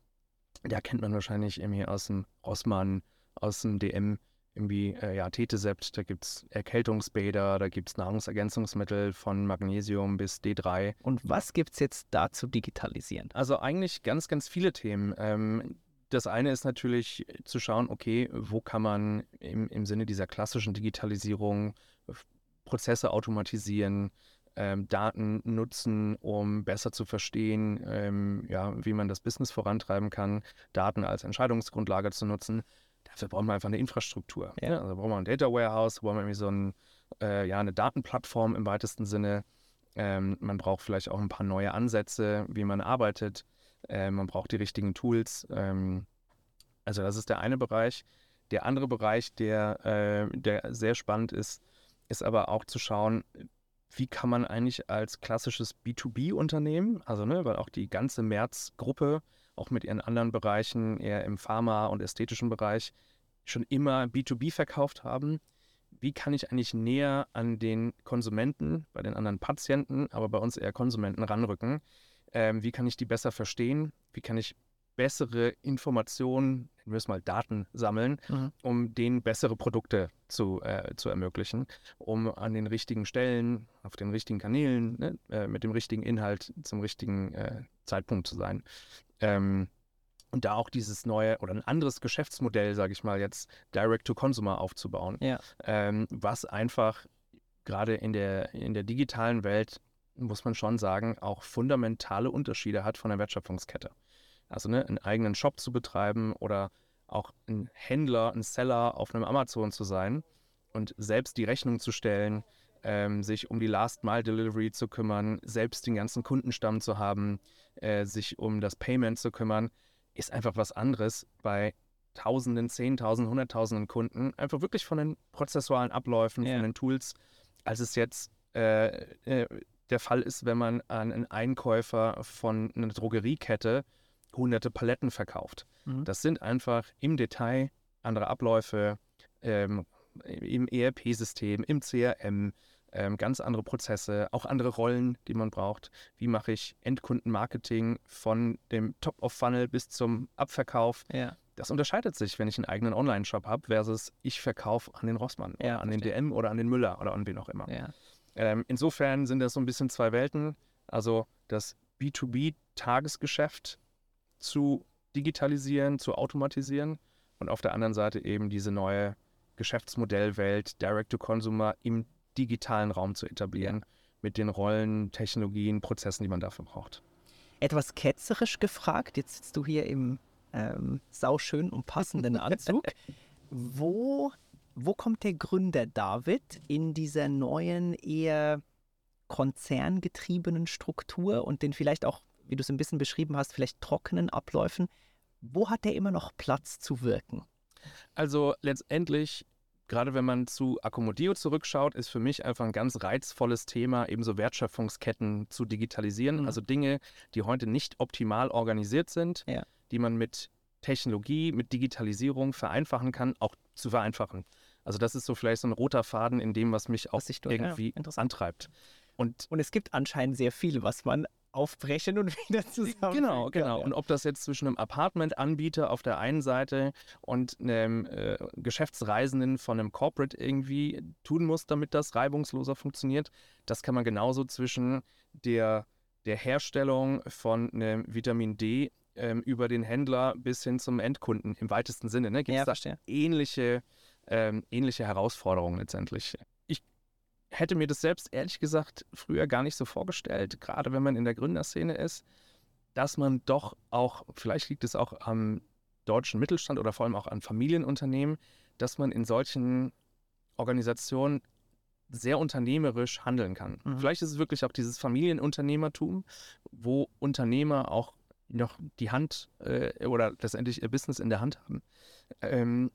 Da kennt man wahrscheinlich irgendwie aus dem Rossmann, aus dem DM irgendwie, äh, ja, Tetesept, da gibt es Erkältungsbäder, da gibt es Nahrungsergänzungsmittel von Magnesium bis D3. Und was gibt es jetzt da zu digitalisieren? Also eigentlich ganz, ganz viele Themen. Ähm, das eine ist natürlich zu schauen, okay, wo kann man im, im Sinne dieser klassischen Digitalisierung Prozesse automatisieren, ähm, Daten nutzen, um besser zu verstehen, ähm, ja, wie man das Business vorantreiben kann, Daten als Entscheidungsgrundlage zu nutzen. Dafür brauchen wir einfach eine Infrastruktur. Ja. Also brauchen wir ein Data Warehouse, brauchen wir irgendwie so ein, äh, ja, eine Datenplattform im weitesten Sinne. Ähm, man braucht vielleicht auch ein paar neue Ansätze, wie man arbeitet. Äh, man braucht die richtigen Tools. Ähm, also das ist der eine Bereich. Der andere Bereich, der, äh, der sehr spannend ist, ist aber auch zu schauen, wie kann man eigentlich als klassisches B2B-Unternehmen, also ne, weil auch die ganze März-Gruppe, auch mit ihren anderen Bereichen, eher im Pharma- und ästhetischen Bereich, schon immer B2B verkauft haben, wie kann ich eigentlich näher an den Konsumenten, bei den anderen Patienten, aber bei uns eher Konsumenten ranrücken? Ähm, wie kann ich die besser verstehen? Wie kann ich bessere Informationen, wir es mal Daten sammeln, mhm. um denen bessere Produkte zu, äh, zu ermöglichen, um an den richtigen Stellen, auf den richtigen Kanälen, ne, äh, mit dem richtigen Inhalt zum richtigen äh, Zeitpunkt zu sein. Ähm, und da auch dieses neue oder ein anderes Geschäftsmodell, sage ich mal jetzt, Direct-to-Consumer aufzubauen, ja. ähm, was einfach gerade in der, in der digitalen Welt, muss man schon sagen, auch fundamentale Unterschiede hat von der Wertschöpfungskette. Also ne, einen eigenen Shop zu betreiben oder auch ein Händler, ein Seller auf einem Amazon zu sein und selbst die Rechnung zu stellen, ähm, sich um die Last-Mile-Delivery zu kümmern, selbst den ganzen Kundenstamm zu haben, äh, sich um das Payment zu kümmern ist einfach was anderes bei Tausenden, Zehntausenden, Hunderttausenden Kunden, einfach wirklich von den prozessualen Abläufen, ja. von den Tools, als es jetzt äh, äh, der Fall ist, wenn man an einen Einkäufer von einer Drogeriekette hunderte Paletten verkauft. Mhm. Das sind einfach im Detail andere Abläufe ähm, im ERP-System, im CRM, ähm, ganz andere Prozesse, auch andere Rollen, die man braucht. Wie mache ich Endkundenmarketing von dem Top-of-Funnel bis zum Abverkauf? Ja. Das unterscheidet sich, wenn ich einen eigenen Online-Shop habe, versus ich verkaufe an den Rossmann, ja, an den DM oder an den Müller oder an wen auch immer. Ja. Ähm, insofern sind das so ein bisschen zwei Welten. Also das B2B-Tagesgeschäft zu digitalisieren, zu automatisieren und auf der anderen Seite eben diese neue Geschäftsmodellwelt, Direct-to-Consumer im digitalen Raum zu etablieren, mit den Rollen, Technologien, Prozessen, die man dafür braucht. Etwas ketzerisch gefragt, jetzt sitzt du hier im ähm, sauschönen und passenden [LAUGHS] Anzug. wo, wo kommt der Gründer David in dieser neuen, eher konzerngetriebenen Struktur und den vielleicht auch, wie du es ein bisschen beschrieben hast, vielleicht trockenen Abläufen? Wo hat er immer noch Platz zu wirken? Also letztendlich gerade wenn man zu Accommodio zurückschaut, ist für mich einfach ein ganz reizvolles Thema, ebenso Wertschöpfungsketten zu digitalisieren. Mhm. Also Dinge, die heute nicht optimal organisiert sind, ja. die man mit Technologie, mit Digitalisierung vereinfachen kann, auch zu vereinfachen. Also das ist so vielleicht so ein roter Faden in dem, was mich auch was irgendwie ja, antreibt. Und, und es gibt anscheinend sehr viel, was man aufbrechen und [LAUGHS] wieder zusammen. Genau, genau. Ja. Und ob das jetzt zwischen einem Apartment-Anbieter auf der einen Seite und einem äh, Geschäftsreisenden von einem Corporate irgendwie tun muss, damit das reibungsloser funktioniert, das kann man genauso zwischen der, der Herstellung von einem Vitamin D ähm, über den Händler bis hin zum Endkunden im weitesten Sinne. Ne? Gibt es ja, da ähnliche, ähm, ähnliche Herausforderungen letztendlich? Hätte mir das selbst ehrlich gesagt früher gar nicht so vorgestellt, gerade wenn man in der Gründerszene ist, dass man doch auch, vielleicht liegt es auch am deutschen Mittelstand oder vor allem auch an Familienunternehmen, dass man in solchen Organisationen sehr unternehmerisch handeln kann. Mhm. Vielleicht ist es wirklich auch dieses Familienunternehmertum, wo Unternehmer auch noch die Hand äh, oder letztendlich ihr Business in der Hand haben, ähm,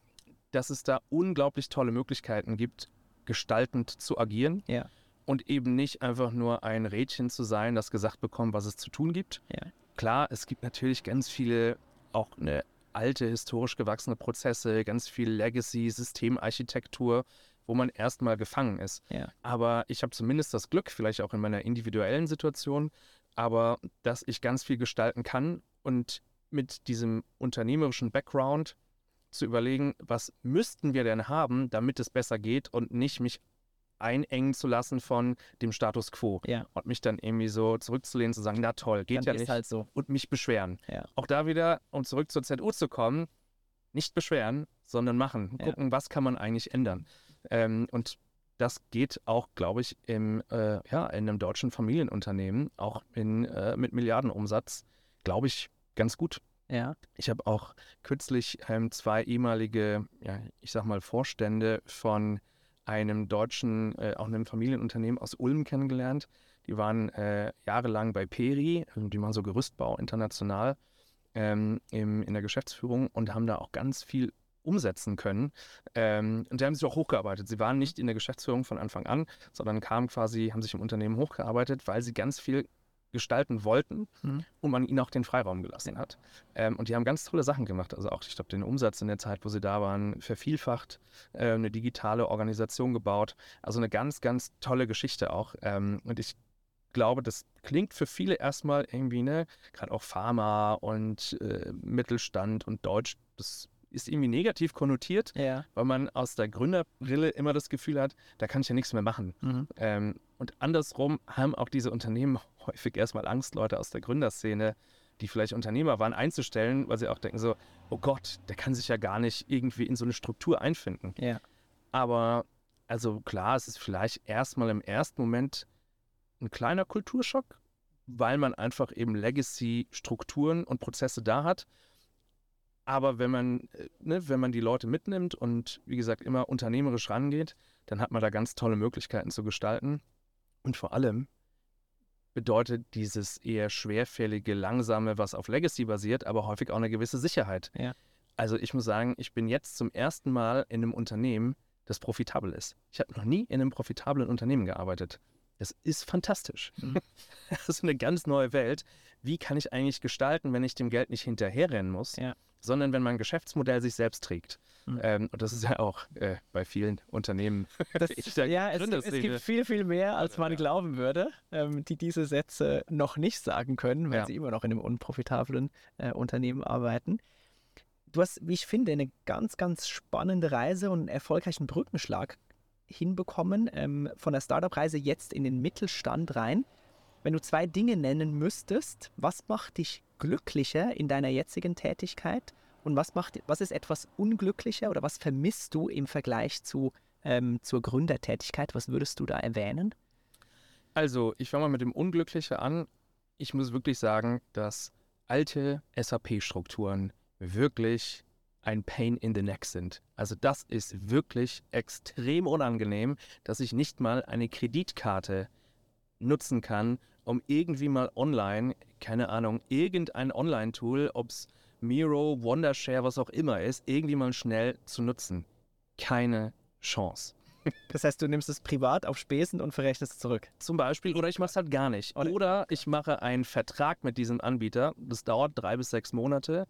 dass es da unglaublich tolle Möglichkeiten gibt, gestaltend zu agieren. Ja. Und eben nicht einfach nur ein Rädchen zu sein, das gesagt bekommt, was es zu tun gibt. Ja. Klar, es gibt natürlich ganz viele, auch eine alte, historisch gewachsene Prozesse, ganz viel Legacy, Systemarchitektur, wo man erstmal gefangen ist. Ja. Aber ich habe zumindest das Glück, vielleicht auch in meiner individuellen Situation, aber dass ich ganz viel gestalten kann und mit diesem unternehmerischen Background zu überlegen, was müssten wir denn haben, damit es besser geht und nicht mich einengen zu lassen von dem Status quo ja. und mich dann irgendwie so zurückzulehnen, zu sagen, na toll, geht dann ja nicht halt so. und mich beschweren. Ja. Auch da wieder, um zurück zur ZU zu kommen, nicht beschweren, sondern machen, gucken, ja. was kann man eigentlich ändern. Ähm, und das geht auch, glaube ich, im, äh, ja, in einem deutschen Familienunternehmen, auch in, äh, mit Milliardenumsatz, glaube ich, ganz gut. Ja. Ich habe auch kürzlich ähm, zwei ehemalige, ja, ich sag mal, Vorstände von einem deutschen, äh, auch einem Familienunternehmen aus Ulm kennengelernt. Die waren äh, jahrelang bei Peri, also die machen so Gerüstbau international ähm, im, in der Geschäftsführung und haben da auch ganz viel umsetzen können. Ähm, und die haben sich auch hochgearbeitet. Sie waren nicht in der Geschäftsführung von Anfang an, sondern kamen quasi, haben sich im Unternehmen hochgearbeitet, weil sie ganz viel gestalten wollten mhm. und man ihnen auch den Freiraum gelassen hat. Ähm, und die haben ganz tolle Sachen gemacht. Also auch, ich glaube, den Umsatz in der Zeit, wo sie da waren, vervielfacht, äh, eine digitale Organisation gebaut. Also eine ganz, ganz tolle Geschichte auch. Ähm, und ich glaube, das klingt für viele erstmal irgendwie, ne, gerade auch Pharma und äh, Mittelstand und Deutsch, das ist irgendwie negativ konnotiert, ja. weil man aus der Gründerbrille immer das Gefühl hat, da kann ich ja nichts mehr machen. Mhm. Ähm, und andersrum haben auch diese Unternehmen [LAUGHS] häufig erstmal Angst, Leute aus der Gründerszene, die vielleicht Unternehmer waren, einzustellen, weil sie auch denken so, oh Gott, der kann sich ja gar nicht irgendwie in so eine Struktur einfinden. Ja. Aber also klar, es ist vielleicht erstmal im ersten Moment ein kleiner Kulturschock, weil man einfach eben Legacy-Strukturen und Prozesse da hat aber wenn man, äh, ne, wenn man die Leute mitnimmt und wie gesagt immer unternehmerisch rangeht, dann hat man da ganz tolle Möglichkeiten zu gestalten. Und vor allem bedeutet dieses eher schwerfällige, langsame, was auf Legacy basiert, aber häufig auch eine gewisse Sicherheit. Ja. Also ich muss sagen, ich bin jetzt zum ersten Mal in einem Unternehmen, das profitabel ist. Ich habe noch nie in einem profitablen Unternehmen gearbeitet. Das ist fantastisch. Mhm. [LAUGHS] Das ist eine ganz neue Welt. Wie kann ich eigentlich gestalten, wenn ich dem Geld nicht hinterherrennen muss? Ja sondern wenn mein Geschäftsmodell sich selbst trägt. Mhm. Ähm, und das ist ja auch äh, bei vielen Unternehmen. [LAUGHS] [LAUGHS] Das, ja, es, es, gibt viel, viel mehr, als man glauben würde, ähm, die diese Sätze noch nicht sagen können, weil ja. sie immer noch in einem unprofitablen äh, Unternehmen arbeiten. Du hast, wie ich finde, eine ganz, ganz spannende Reise und einen erfolgreichen Brückenschlag hinbekommen, ähm, von der Startup-Reise jetzt in den Mittelstand rein. Wenn du zwei Dinge nennen müsstest, was macht dich glücklicher in deiner jetzigen Tätigkeit und was, macht, was ist etwas unglücklicher oder was vermisst du im Vergleich zu, ähm, zur Gründertätigkeit? Was würdest du da erwähnen? Also, ich fange mal mit dem Unglücklichen an. Ich muss wirklich sagen, dass alte SAP-Strukturen wirklich ein Pain in the Neck sind. Also das ist wirklich extrem unangenehm, dass ich nicht mal eine Kreditkarte nutzen kann, um irgendwie mal online, keine Ahnung, irgendein Online-Tool, ob es Miro, Wondershare, was auch immer ist, irgendwie mal schnell zu nutzen. Keine Chance. [LAUGHS] Das heißt, du nimmst es privat auf Spesen und verrechnest es zurück. Zum Beispiel, oder ich mache es halt gar nicht. Oder ich mache einen Vertrag mit diesem Anbieter. Das dauert drei bis sechs Monate.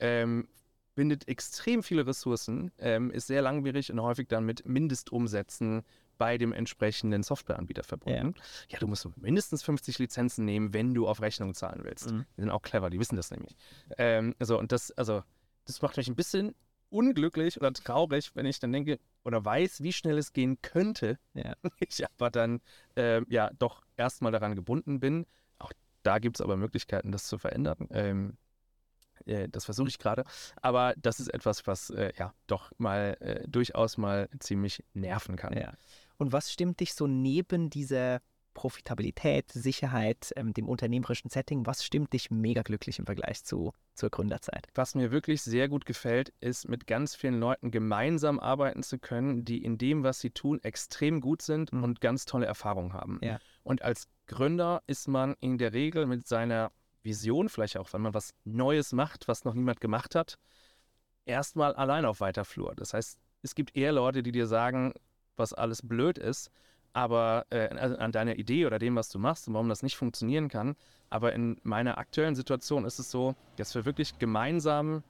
Ähm, bindet extrem viele Ressourcen, ähm, ist sehr langwierig und häufig dann mit Mindestumsätzen bei dem entsprechenden Softwareanbieter verbunden. Ja. ja, du musst mindestens 50 Lizenzen nehmen, wenn du auf Rechnung zahlen willst. Mhm. Die sind auch clever, die wissen das nämlich. Ähm, also, und das, also, das macht mich ein bisschen unglücklich oder traurig, wenn ich dann denke oder weiß, wie schnell es gehen könnte. Ja. [LAUGHS] Ich aber dann äh, ja doch erstmal daran gebunden bin. Auch da gibt es aber Möglichkeiten, das zu verändern. Ähm, äh, das versuche ich gerade. Aber das ist etwas, was äh, ja doch mal äh, durchaus mal ziemlich nerven kann. Ja. Und was stimmt dich so neben dieser Profitabilität, Sicherheit, ähm, dem unternehmerischen Setting, was stimmt dich mega glücklich im Vergleich zu, zur Gründerzeit? Was mir wirklich sehr gut gefällt, ist, mit ganz vielen Leuten gemeinsam arbeiten zu können, die in dem, was sie tun, extrem gut sind mhm. und ganz tolle Erfahrungen haben. Ja. Und als Gründer ist man in der Regel mit seiner Vision, vielleicht auch, wenn man was Neues macht, was noch niemand gemacht hat, erstmal allein auf weiter Flur. Das heißt, es gibt eher Leute, die dir sagen, was alles blöd ist, aber äh, an deiner Idee oder dem, was du machst und warum das nicht funktionieren kann. Aber in meiner aktuellen Situation ist es so, dass wir wirklich gemeinsam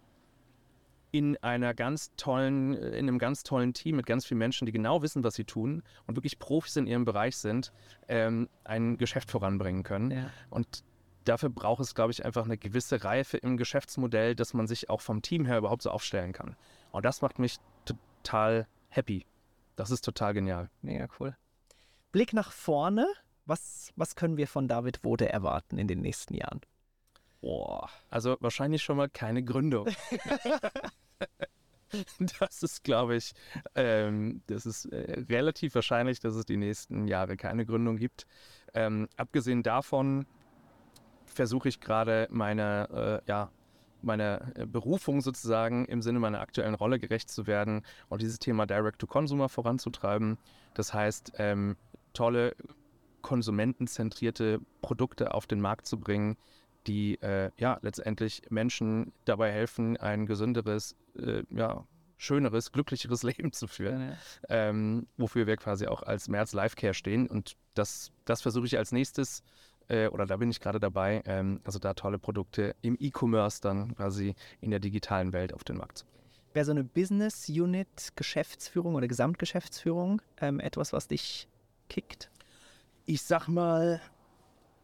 in einer ganz tollen, in einem ganz tollen Team mit ganz vielen Menschen, die genau wissen, was sie tun und wirklich Profis in ihrem Bereich sind, ähm, ein Geschäft voranbringen können. Ja. Und dafür braucht es, glaube ich, einfach eine gewisse Reife im Geschäftsmodell, dass man sich auch vom Team her überhaupt so aufstellen kann. Und das macht mich total happy. Das ist total genial. Mega cool. Blick nach vorne. Was, was können wir von David Wode erwarten in den nächsten Jahren? Boah, also wahrscheinlich schon mal keine Gründung. [LAUGHS] das ist, glaube ich, ähm, das ist äh, relativ wahrscheinlich, dass es die nächsten Jahre keine Gründung gibt. Ähm, abgesehen davon versuche ich gerade meine, äh, ja, meiner äh, Berufung sozusagen im Sinne meiner aktuellen Rolle gerecht zu werden und dieses Thema Direct-to-Consumer voranzutreiben. Das heißt, ähm, tolle konsumentenzentrierte Produkte auf den Markt zu bringen, die äh, ja letztendlich Menschen dabei helfen, ein gesünderes, äh, ja, schöneres, glücklicheres [LAUGHS] Leben zu führen, Ja. ähm, wofür wir quasi auch als März Life Care stehen. Und das, das versuche ich als nächstes, äh, oder da bin ich gerade dabei, ähm, also da tolle Produkte im E-Commerce dann quasi in der digitalen Welt auf den Markt zu bringen. Wäre so eine Business Unit Geschäftsführung oder Gesamtgeschäftsführung ähm, etwas, was dich kickt? ich sag mal,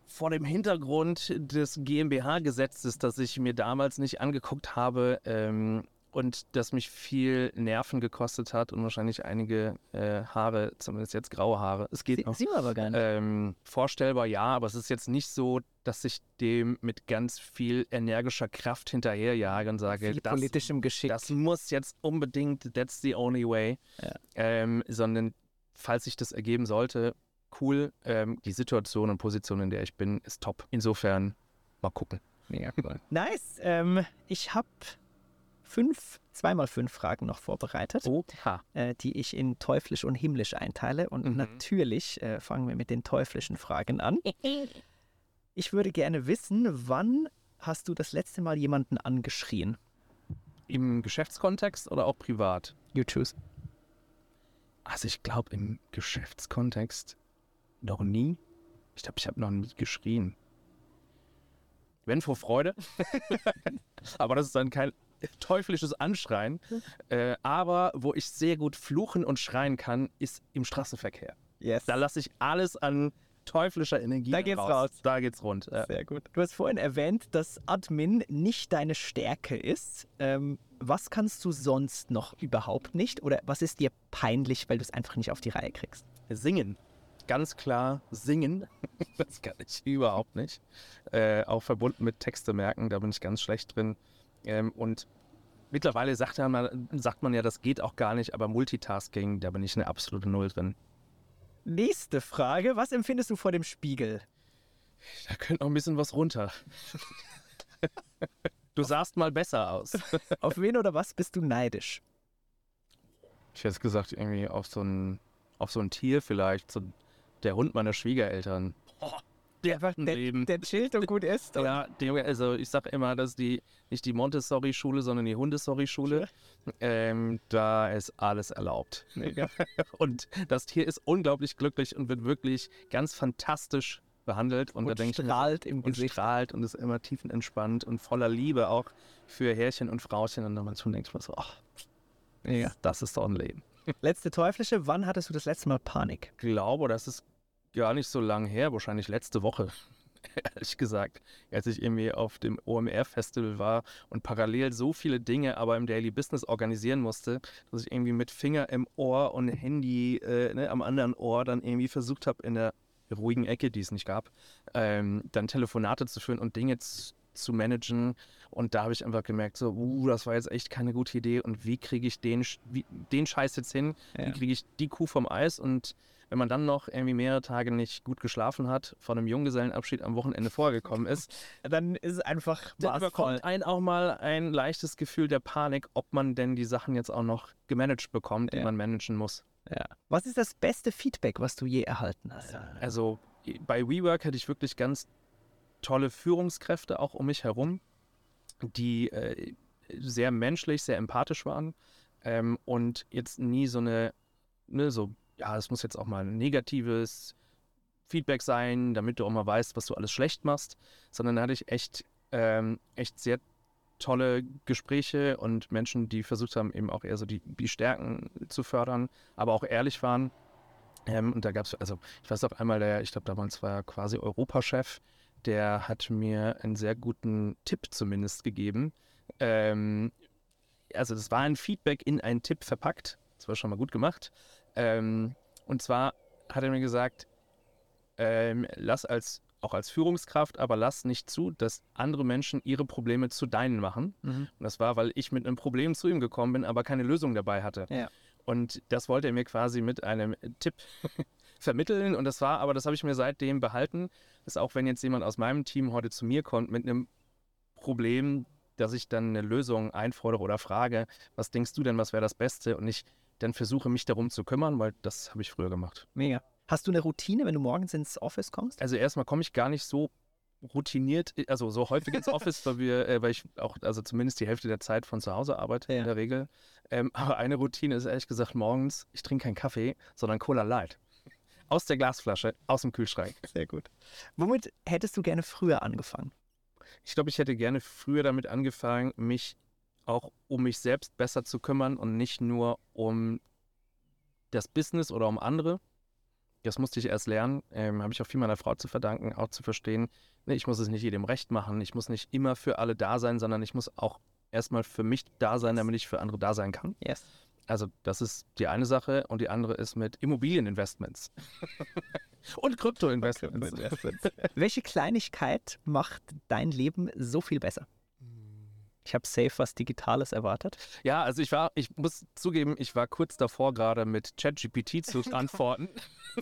vor dem Hintergrund des GmbH-Gesetzes, das ich mir damals nicht angeguckt habe ähm, und das mich viel Nerven gekostet hat und wahrscheinlich einige äh, Haare, zumindest jetzt graue Haare, es geht Sie, noch. sieht man aber gar nicht. Ähm, vorstellbar ja, aber es ist jetzt nicht so, dass ich dem mit ganz viel energischer Kraft hinterherjage und sage, Viel das, politischem Geschick. das muss jetzt unbedingt, that's the only way. Ja. Ähm, sondern falls sich das ergeben sollte, cool. Ähm, die Situation und Position, in der ich bin, ist top. Insofern mal gucken. Mega cool. [LAUGHS] Nice. Ähm, ich habe fünf, zweimal fünf Fragen noch vorbereitet, Oha. äh, die ich in teuflisch und himmlisch einteile. Und Mhm. natürlich äh, fangen wir mit den teuflischen Fragen an. [LAUGHS] Ich würde gerne wissen, wann hast du das letzte Mal jemanden angeschrien? Im Geschäftskontext oder auch privat? You choose. Also ich glaube im Geschäftskontext noch nie. Ich glaube, ich habe noch nie geschrien. Wenn vor Freude. [LAUGHS] aber das ist dann kein [LAUGHS] teuflisches Anschreien. Äh, aber wo ich sehr gut fluchen und schreien kann, ist im Straßenverkehr. Yes. Da lasse ich alles an teuflischer Energie Da geht's raus. Da geht's rund. Ja. Sehr gut. Du hast vorhin erwähnt, dass Admin nicht deine Stärke ist. Ähm, was kannst du sonst noch überhaupt nicht? Oder was ist dir peinlich, weil du es einfach nicht auf die Reihe kriegst? Singen. Ganz klar singen. [LAUGHS] das kann ich überhaupt nicht. Äh, auch verbunden mit Texte merken, da bin ich ganz schlecht drin. Ähm, und mittlerweile sagt, ja man, sagt man ja, das geht auch gar nicht, aber Multitasking, da bin ich eine absolute Null drin. Nächste Frage. Was empfindest du vor dem Spiegel? Da könnte noch ein bisschen was runter. du sahst mal besser aus. Auf wen oder was bist du neidisch? Ich hätte gesagt, irgendwie auf so ein, auf so ein Tier vielleicht, so der Hund meiner Schwiegereltern. Der der, der chillt und gut ist. Ja, die, also ich sage immer, dass die nicht die Montessori-Schule, sondern die Hundessori-Schule. Ähm, da ist alles erlaubt. [LAUGHS] Und das Tier ist unglaublich glücklich und wird wirklich ganz fantastisch behandelt. Und, da Und ich, so- strahlt im und Gesicht. strahlt und ist immer tiefenentspannt und voller Liebe auch für Härchen und Frauchen. Und dann man schon denkt man so, ach, Mega. das ist doch ein Leben. Letzte Teuflische. Wann hattest du das letzte Mal Panik? Ich glaube, das ist gar nicht so lang her, wahrscheinlich letzte Woche. [LAUGHS] Ehrlich gesagt, als ich irgendwie auf dem OMR-Festival war und parallel so viele Dinge aber im Daily Business organisieren musste, dass ich irgendwie mit Finger im Ohr und Handy äh, ne, am anderen Ohr dann irgendwie versucht habe, in der ruhigen Ecke, die es nicht gab, ähm, dann Telefonate zu führen und Dinge z- zu managen. Und da habe ich einfach gemerkt, so, uh, das war jetzt echt keine gute Idee. Und wie kriege ich den, wie, den Scheiß jetzt hin? Ja. Wie kriege ich die Kuh vom Eis? Und wenn man dann noch irgendwie mehrere Tage nicht gut geschlafen hat, von einem Junggesellenabschied am Wochenende vorgekommen ist, [LAUGHS] Dann ist es einfach dann bekommt einen auch mal ein leichtes Gefühl der Panik, ob man denn die Sachen jetzt auch noch gemanagt bekommt, die Ja. man managen muss. Ja. Was ist das beste Feedback, was du je erhalten hast? Also bei WeWork hatte ich wirklich ganz tolle Führungskräfte auch um mich herum, die äh, sehr menschlich, sehr empathisch waren ähm, und jetzt nie so eine, ne, so, ja, es muss jetzt auch mal ein negatives Feedback sein, damit du auch mal weißt, was du alles schlecht machst, sondern da hatte ich echt, ähm, echt sehr tolle Gespräche und Menschen, die versucht haben, eben auch eher so die, die Stärken zu fördern, aber auch ehrlich waren. Ähm, und da gab es, also ich weiß auch einmal, der, ich glaube damals war quasi Europachef, der hat mir einen sehr guten Tipp zumindest gegeben. Ähm, also das war ein Feedback in einen Tipp verpackt. Das war schon mal gut gemacht. Ähm, und zwar hat er mir gesagt, ähm, lass als auch als Führungskraft, aber lass nicht zu, dass andere Menschen ihre Probleme zu deinen machen. Mhm. Und das war, weil ich mit einem Problem zu ihm gekommen bin, aber keine Lösung dabei hatte. Ja. Und das wollte er mir quasi mit einem Tipp [LAUGHS] vermitteln. Und das war, aber das habe ich mir seitdem behalten, dass auch wenn jetzt jemand aus meinem Team heute zu mir kommt mit einem Problem, dass ich dann eine Lösung einfordere oder frage, was denkst du denn, was wäre das Beste? Und ich dann versuche, mich darum zu kümmern, weil das habe ich früher gemacht. Mega. Hast du eine Routine, wenn du morgens ins Office kommst? Also erstmal komme ich gar nicht so routiniert, also so häufig ins [LAUGHS] Office, weil wir, äh, weil ich auch, also zumindest die Hälfte der Zeit von zu Hause arbeite Ja. in der Regel. Ähm, aber eine Routine ist ehrlich gesagt morgens, ich trinke keinen Kaffee, sondern Cola Light. Aus der Glasflasche, aus dem Kühlschrank. Sehr gut. Womit hättest du gerne früher angefangen? Ich glaube, ich hätte gerne früher damit angefangen, mich auch um mich selbst besser zu kümmern und nicht nur um das Business oder um andere. Das musste ich erst lernen. Ähm, Habe ich auch viel meiner Frau zu verdanken, auch zu verstehen, ne, ich muss es nicht jedem recht machen. Ich muss nicht immer für alle da sein, sondern ich muss auch erstmal für mich da sein, damit ich für andere da sein kann. Yes. Also das ist die eine Sache und die andere ist mit Immobilieninvestments [LAUGHS] und Kryptoinvestments. Welche Kleinigkeit macht dein Leben so viel besser? Ich habe safe was Digitales erwartet. Ja, also ich war, ich muss zugeben, ich war kurz davor gerade mit ChatGPT [LAUGHS] zu antworten.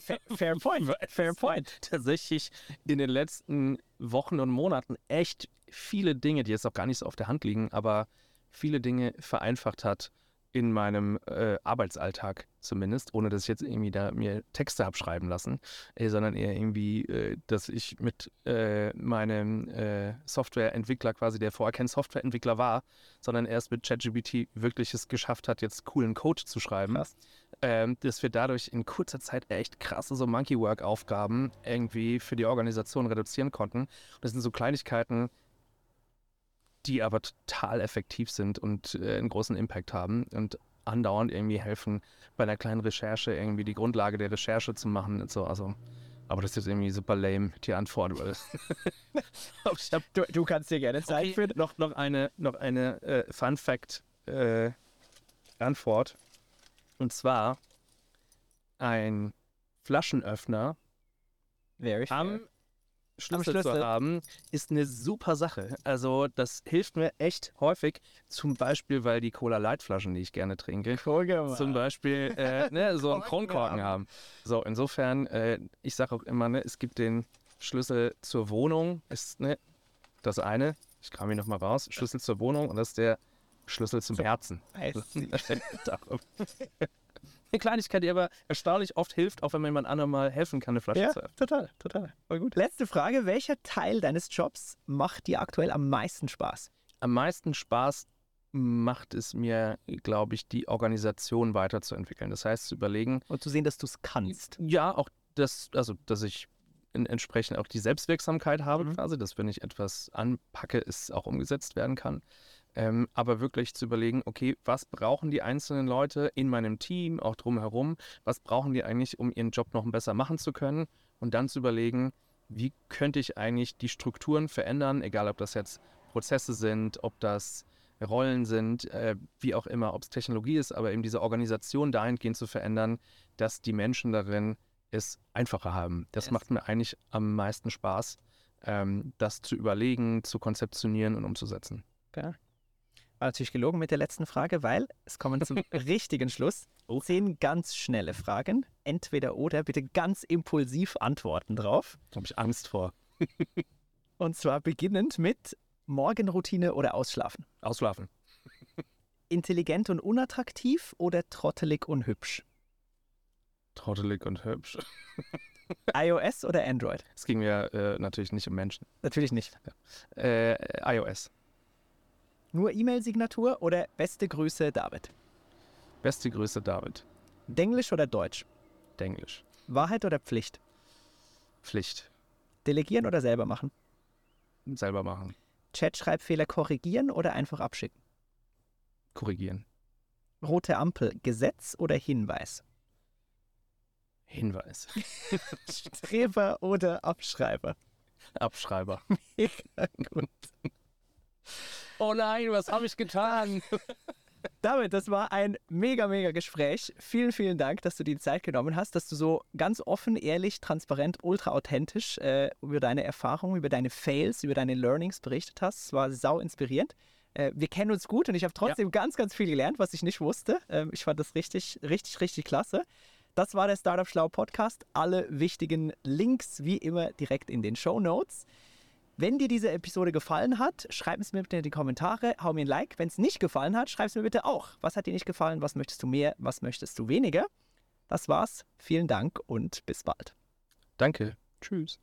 Fair, fair point. Fair point. Tatsächlich in den letzten Wochen und Monaten echt viele Dinge, die jetzt auch gar nicht so auf der Hand liegen, aber viele Dinge vereinfacht hat in meinem äh, Arbeitsalltag zumindest, ohne dass ich jetzt irgendwie da mir Texte habe schreiben lassen, äh, sondern eher irgendwie, äh, dass ich mit äh, meinem äh, Softwareentwickler quasi, der vorher kein Softwareentwickler war, sondern erst mit ChatGPT wirklich es geschafft hat, jetzt coolen Code zu schreiben, ähm, dass wir dadurch in kurzer Zeit echt krasse so Monkey Work Aufgaben irgendwie für die Organisation reduzieren konnten. Und das sind so Kleinigkeiten, die aber total effektiv sind und äh, einen großen Impact haben und andauernd irgendwie helfen, bei einer kleinen Recherche irgendwie die Grundlage der Recherche zu machen und so. Also, aber das ist jetzt irgendwie super lame, die Antwort. Weil [LAUGHS] Du, du kannst dir gerne Zeit okay, für. noch, noch eine, noch eine äh, Fun Fact äh, Antwort. Und zwar ein Flaschenöffner Very fair. Schlüssel, Schlüssel. zu haben, ist eine super Sache. Also das hilft mir echt häufig. Zum Beispiel, weil die Cola Light Flaschen, die ich gerne trinke, zum Beispiel äh, ne, so einen [LAUGHS] Korken Kronkorken haben. So, insofern, äh, ich sage auch immer, ne, es gibt den Schlüssel zur Wohnung, ist ne, das eine. Ich kam ihn nochmal raus. Schlüssel zur Wohnung und das ist der Schlüssel zum Herzen. Nice. [LAUGHS] Eine Kleinigkeit, die aber erstaunlich oft hilft, auch wenn man jemand anderem mal helfen kann, eine Flasche Ja, zu öffnen. total, total. Voll gut. Letzte Frage. Welcher Teil deines Jobs macht dir aktuell am meisten Spaß? am meisten Spaß macht es mir, glaube ich, die Organisation weiterzuentwickeln. Das heißt, zu überlegen, Und zu sehen, dass du es kannst. ja, auch das, also, dass ich entsprechend auch die Selbstwirksamkeit habe, Mhm. quasi, dass wenn ich etwas anpacke, es auch umgesetzt werden kann. Ähm, aber wirklich zu überlegen, okay, was brauchen die einzelnen Leute in meinem Team, auch drumherum, was brauchen die eigentlich, um ihren Job noch besser machen zu können? Und dann zu überlegen, wie könnte ich eigentlich die Strukturen verändern, egal ob das jetzt Prozesse sind, ob das Rollen sind, äh, wie auch immer, ob es Technologie ist, aber eben diese Organisation dahingehend zu verändern, dass die Menschen darin es einfacher haben. Das Yes. macht mir eigentlich am meisten Spaß, ähm, das zu überlegen, zu konzeptionieren und umzusetzen. War natürlich gelogen mit der letzten Frage, weil es kommen zum [LAUGHS] richtigen Schluss. Oh. Zehn ganz schnelle Fragen. Entweder oder, bitte ganz impulsiv antworten drauf. Da habe ich Angst vor. [LAUGHS] Und zwar beginnend mit Morgenroutine oder Ausschlafen. Ausschlafen. [LAUGHS] Intelligent und unattraktiv oder trottelig und hübsch? Trottelig und hübsch. iOS oder Android? Es ging mir äh, natürlich nicht um Menschen. Natürlich nicht. Äh, iOS. Nur E-Mail-Signatur oder beste Grüße, David? Beste Grüße, David. Denglisch oder Deutsch? Denglisch. Wahrheit oder Pflicht? Pflicht. Delegieren oder selber machen? Selber machen. Chat-Schreibfehler korrigieren oder einfach abschicken? Korrigieren. Rote Ampel, Gesetz oder Hinweis? Hinweis. [LAUGHS] Streber oder Abschreiber? Abschreiber. Mega gut. Oh nein, was habe ich getan? [LAUGHS] David, das war ein mega, mega Gespräch. Vielen, vielen Dank, dass du dir die Zeit genommen hast, dass du so ganz offen, ehrlich, transparent, ultra authentisch äh, über deine Erfahrungen, über deine Fails, über deine Learnings berichtet hast. Es war sau inspirierend. Äh, wir kennen uns gut und ich habe trotzdem ganz, ganz viel gelernt, was ich nicht wusste. Ähm, ich fand das richtig, richtig, richtig klasse. Das war der Startup Schlau Podcast. Alle wichtigen Links wie immer direkt in den Show Notes. Wenn dir diese Episode gefallen hat, schreib es mir bitte in die Kommentare, hau mir ein Like. Wenn es nicht gefallen hat, schreib es mir bitte auch. Was hat dir nicht gefallen? Was möchtest du mehr? Was möchtest du weniger? Das war's. Vielen Dank und bis bald. Danke. Tschüss.